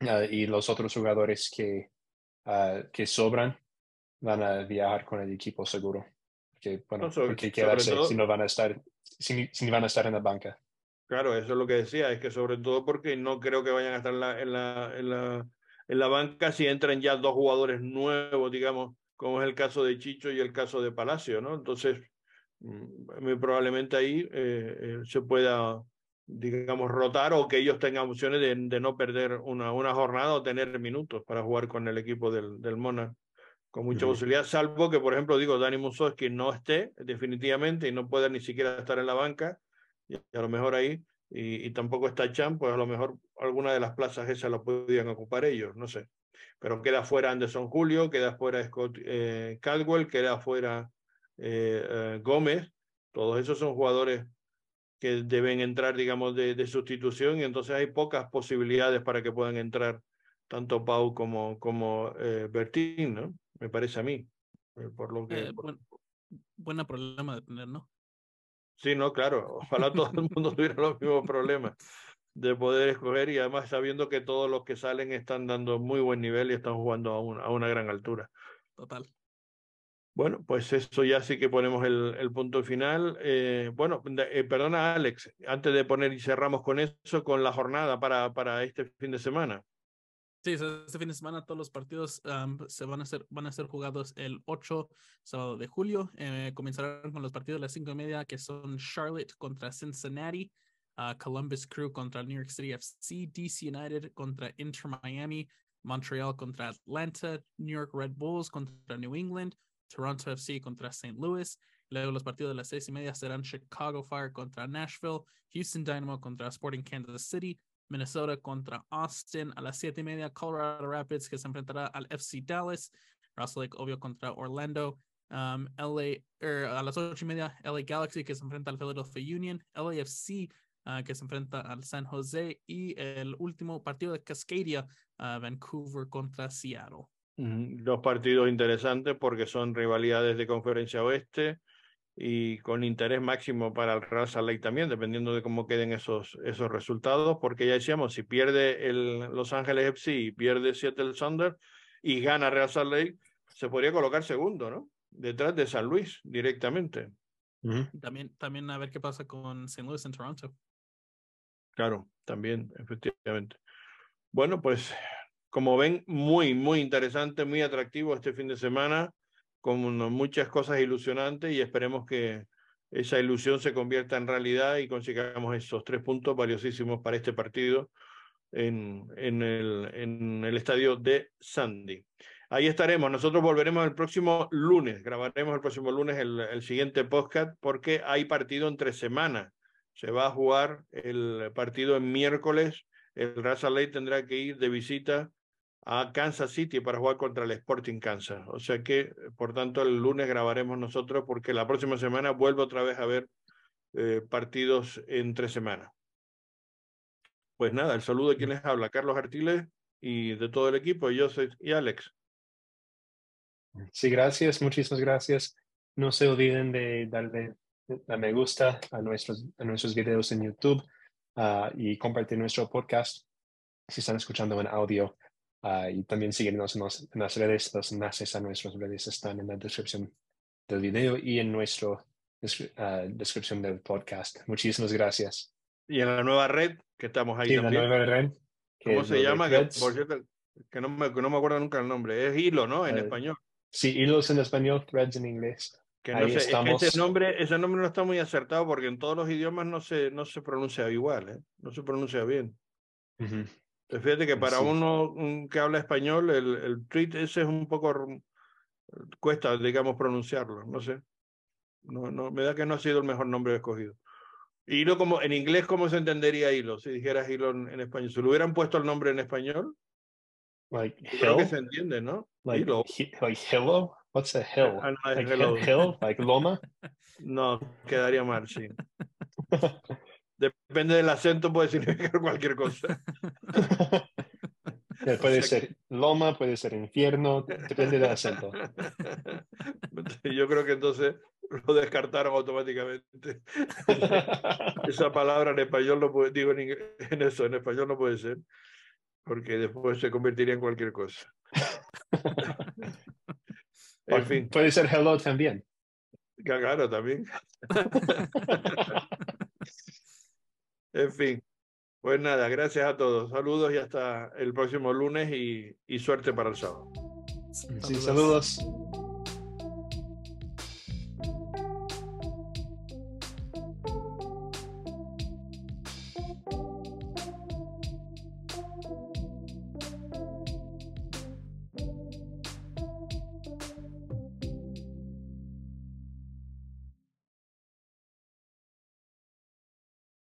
uh, y los otros jugadores que, que sobran van a viajar con el equipo seguro. Que, bueno, no, sobre, porque quedarse todo, si no van a estar, si, si van a estar en la banca. Claro, eso es lo que decía, es que sobre todo porque no creo que vayan a estar en la, en la, en la en la banca si entran ya dos jugadores nuevos, digamos, como es el caso de Chicho y el caso de Palacio, ¿no? Entonces, mm, muy probablemente ahí se pueda, digamos, rotar o que ellos tengan opciones de, de, no perder una, una jornada o tener minutos para jugar con el equipo del, del Monarch con mucha posibilidad, salvo que, por ejemplo, digo, Dani que no esté definitivamente y no pueda ni siquiera estar en la banca, y a lo mejor ahí, y, tampoco está Chan, pues a lo mejor alguna de las plazas esas la podrían ocupar ellos, no sé. Pero queda fuera Anderson Julio, queda fuera Scott eh, Caldwell, queda fuera eh, eh, Gómez, todos esos son jugadores que deben entrar, digamos, de, de, sustitución y entonces hay pocas posibilidades para que puedan entrar tanto Pau como, como Bertín, ¿no? me parece a mí. Por lo que. Eh, buena problema de tener, ¿no? Sí, no, claro. Ojalá todo el mundo (laughs) tuviera los mismos problemas de poder escoger y además sabiendo que todos los que salen están dando muy buen nivel y están jugando a, a una gran altura. Total. Bueno, pues eso ya sí que ponemos el, el punto final. Eh, bueno, perdona Alex, antes de poner y cerramos con eso, con la jornada para, para este fin de semana. Sí, este fin de semana todos los partidos se van a, ser, van a ser jugados el 8 sábado de julio. Eh, comenzarán con los partidos de las 5 y media que son Charlotte contra Cincinnati, uh, Columbus Crew contra New York City FC, DC United contra Inter Miami, Montreal contra Atlanta, New York Red Bulls contra New England, Toronto FC contra St. Louis. Luego los partidos de las 6 y media serán Chicago Fire contra Nashville, Houston Dynamo contra Sporting Kansas City, Minnesota contra Austin a las siete y media, Colorado Rapids que se enfrentará al FC Dallas, Russell obvio contra Orlando, um, LA, er, a las ocho y media, LA Galaxy que se enfrenta al Philadelphia Union, LAFC uh, que se enfrenta al San Jose y el último partido de Cascadia, uh, Vancouver contra Seattle. Dos partidos interesantes porque son rivalidades de conferencia oeste y con interés máximo para el Real Salt Lake también, dependiendo de cómo queden esos, esos resultados, porque ya decíamos, si pierde el Los Ángeles FC y pierde Seattle Thunder y gana Real Salt Lake, se podría colocar segundo, ¿no? Detrás de San Luis directamente. También, también a ver qué pasa con St. Louis en Toronto. Claro, también, efectivamente. Bueno, pues como ven, muy, muy interesante, muy atractivo este fin de semana con muchas cosas ilusionantes y esperemos que esa ilusión se convierta en realidad y consigamos esos tres puntos valiosísimos para este partido en, en, el, estadio de Sandy. Ahí estaremos. Nosotros volveremos el próximo lunes. Grabaremos el próximo lunes el, el siguiente podcast porque hay partido entre semanas. Se va a jugar el partido en miércoles. El Raza Ley tendrá que ir de visita a Kansas City para jugar contra el Sporting Kansas. O sea que, por tanto, el lunes grabaremos nosotros porque la próxima semana vuelvo otra vez a ver eh, partidos entre semanas. Pues nada, el saludo de quien les habla, Carlos Artiles y de todo el equipo, yo soy y Alex. Sí, gracias, muchísimas gracias. No se olviden de darle a me gusta a nuestros, a nuestros videos en YouTube ah, y compartir nuestro podcast si están escuchando en audio. Uh, y también síguenos en, en, las redes. Los enlaces a nuestras redes están en la descripción del video y en nuestra uh, descripción del podcast. Muchísimas gracias. Y en la nueva red, que estamos ahí sí, también. la nueva red. ¿Cómo se llama? Que, por cierto, que no me, que no me acuerdo nunca el nombre. Es Hilo, ¿no? En uh, español. Sí, hilos en español, threads en inglés. Que no sé, estamos... ese, nombre, ese nombre no está muy acertado porque en todos los idiomas no se, no se pronuncia igual, ¿eh? no se pronuncia bien. Uh -huh. Fíjate que para uno que habla español, el, el tweet ese es un poco, cuesta, digamos, pronunciarlo, no sé. No, no, me da que no ha sido el mejor nombre escogido. Hilo como, en inglés, ¿cómo se entendería hilo? Si dijeras hilo en, en español. Si le hubieran puesto el nombre en español, like creo que se entiende, ¿no? Like, hilo. He, like hello? What's a hill? Ah, no, like hello. hill? Like loma? (laughs) No, quedaría mal, sí. (laughs) Depende del acento, puede significar cualquier cosa. (laughs) puede ser loma, puede ser infierno, depende del acento. (laughs) Yo creo que entonces lo descartaron automáticamente. (laughs) Esa palabra en español no puede, digo en, en eso, en español no puede ser, porque después se convertiría en cualquier cosa. en fin. Puede ser hello también. Claro, también. En fin, pues nada, gracias a todos. Saludos y hasta el próximo lunes y, y suerte para el sábado. Sí, saludos.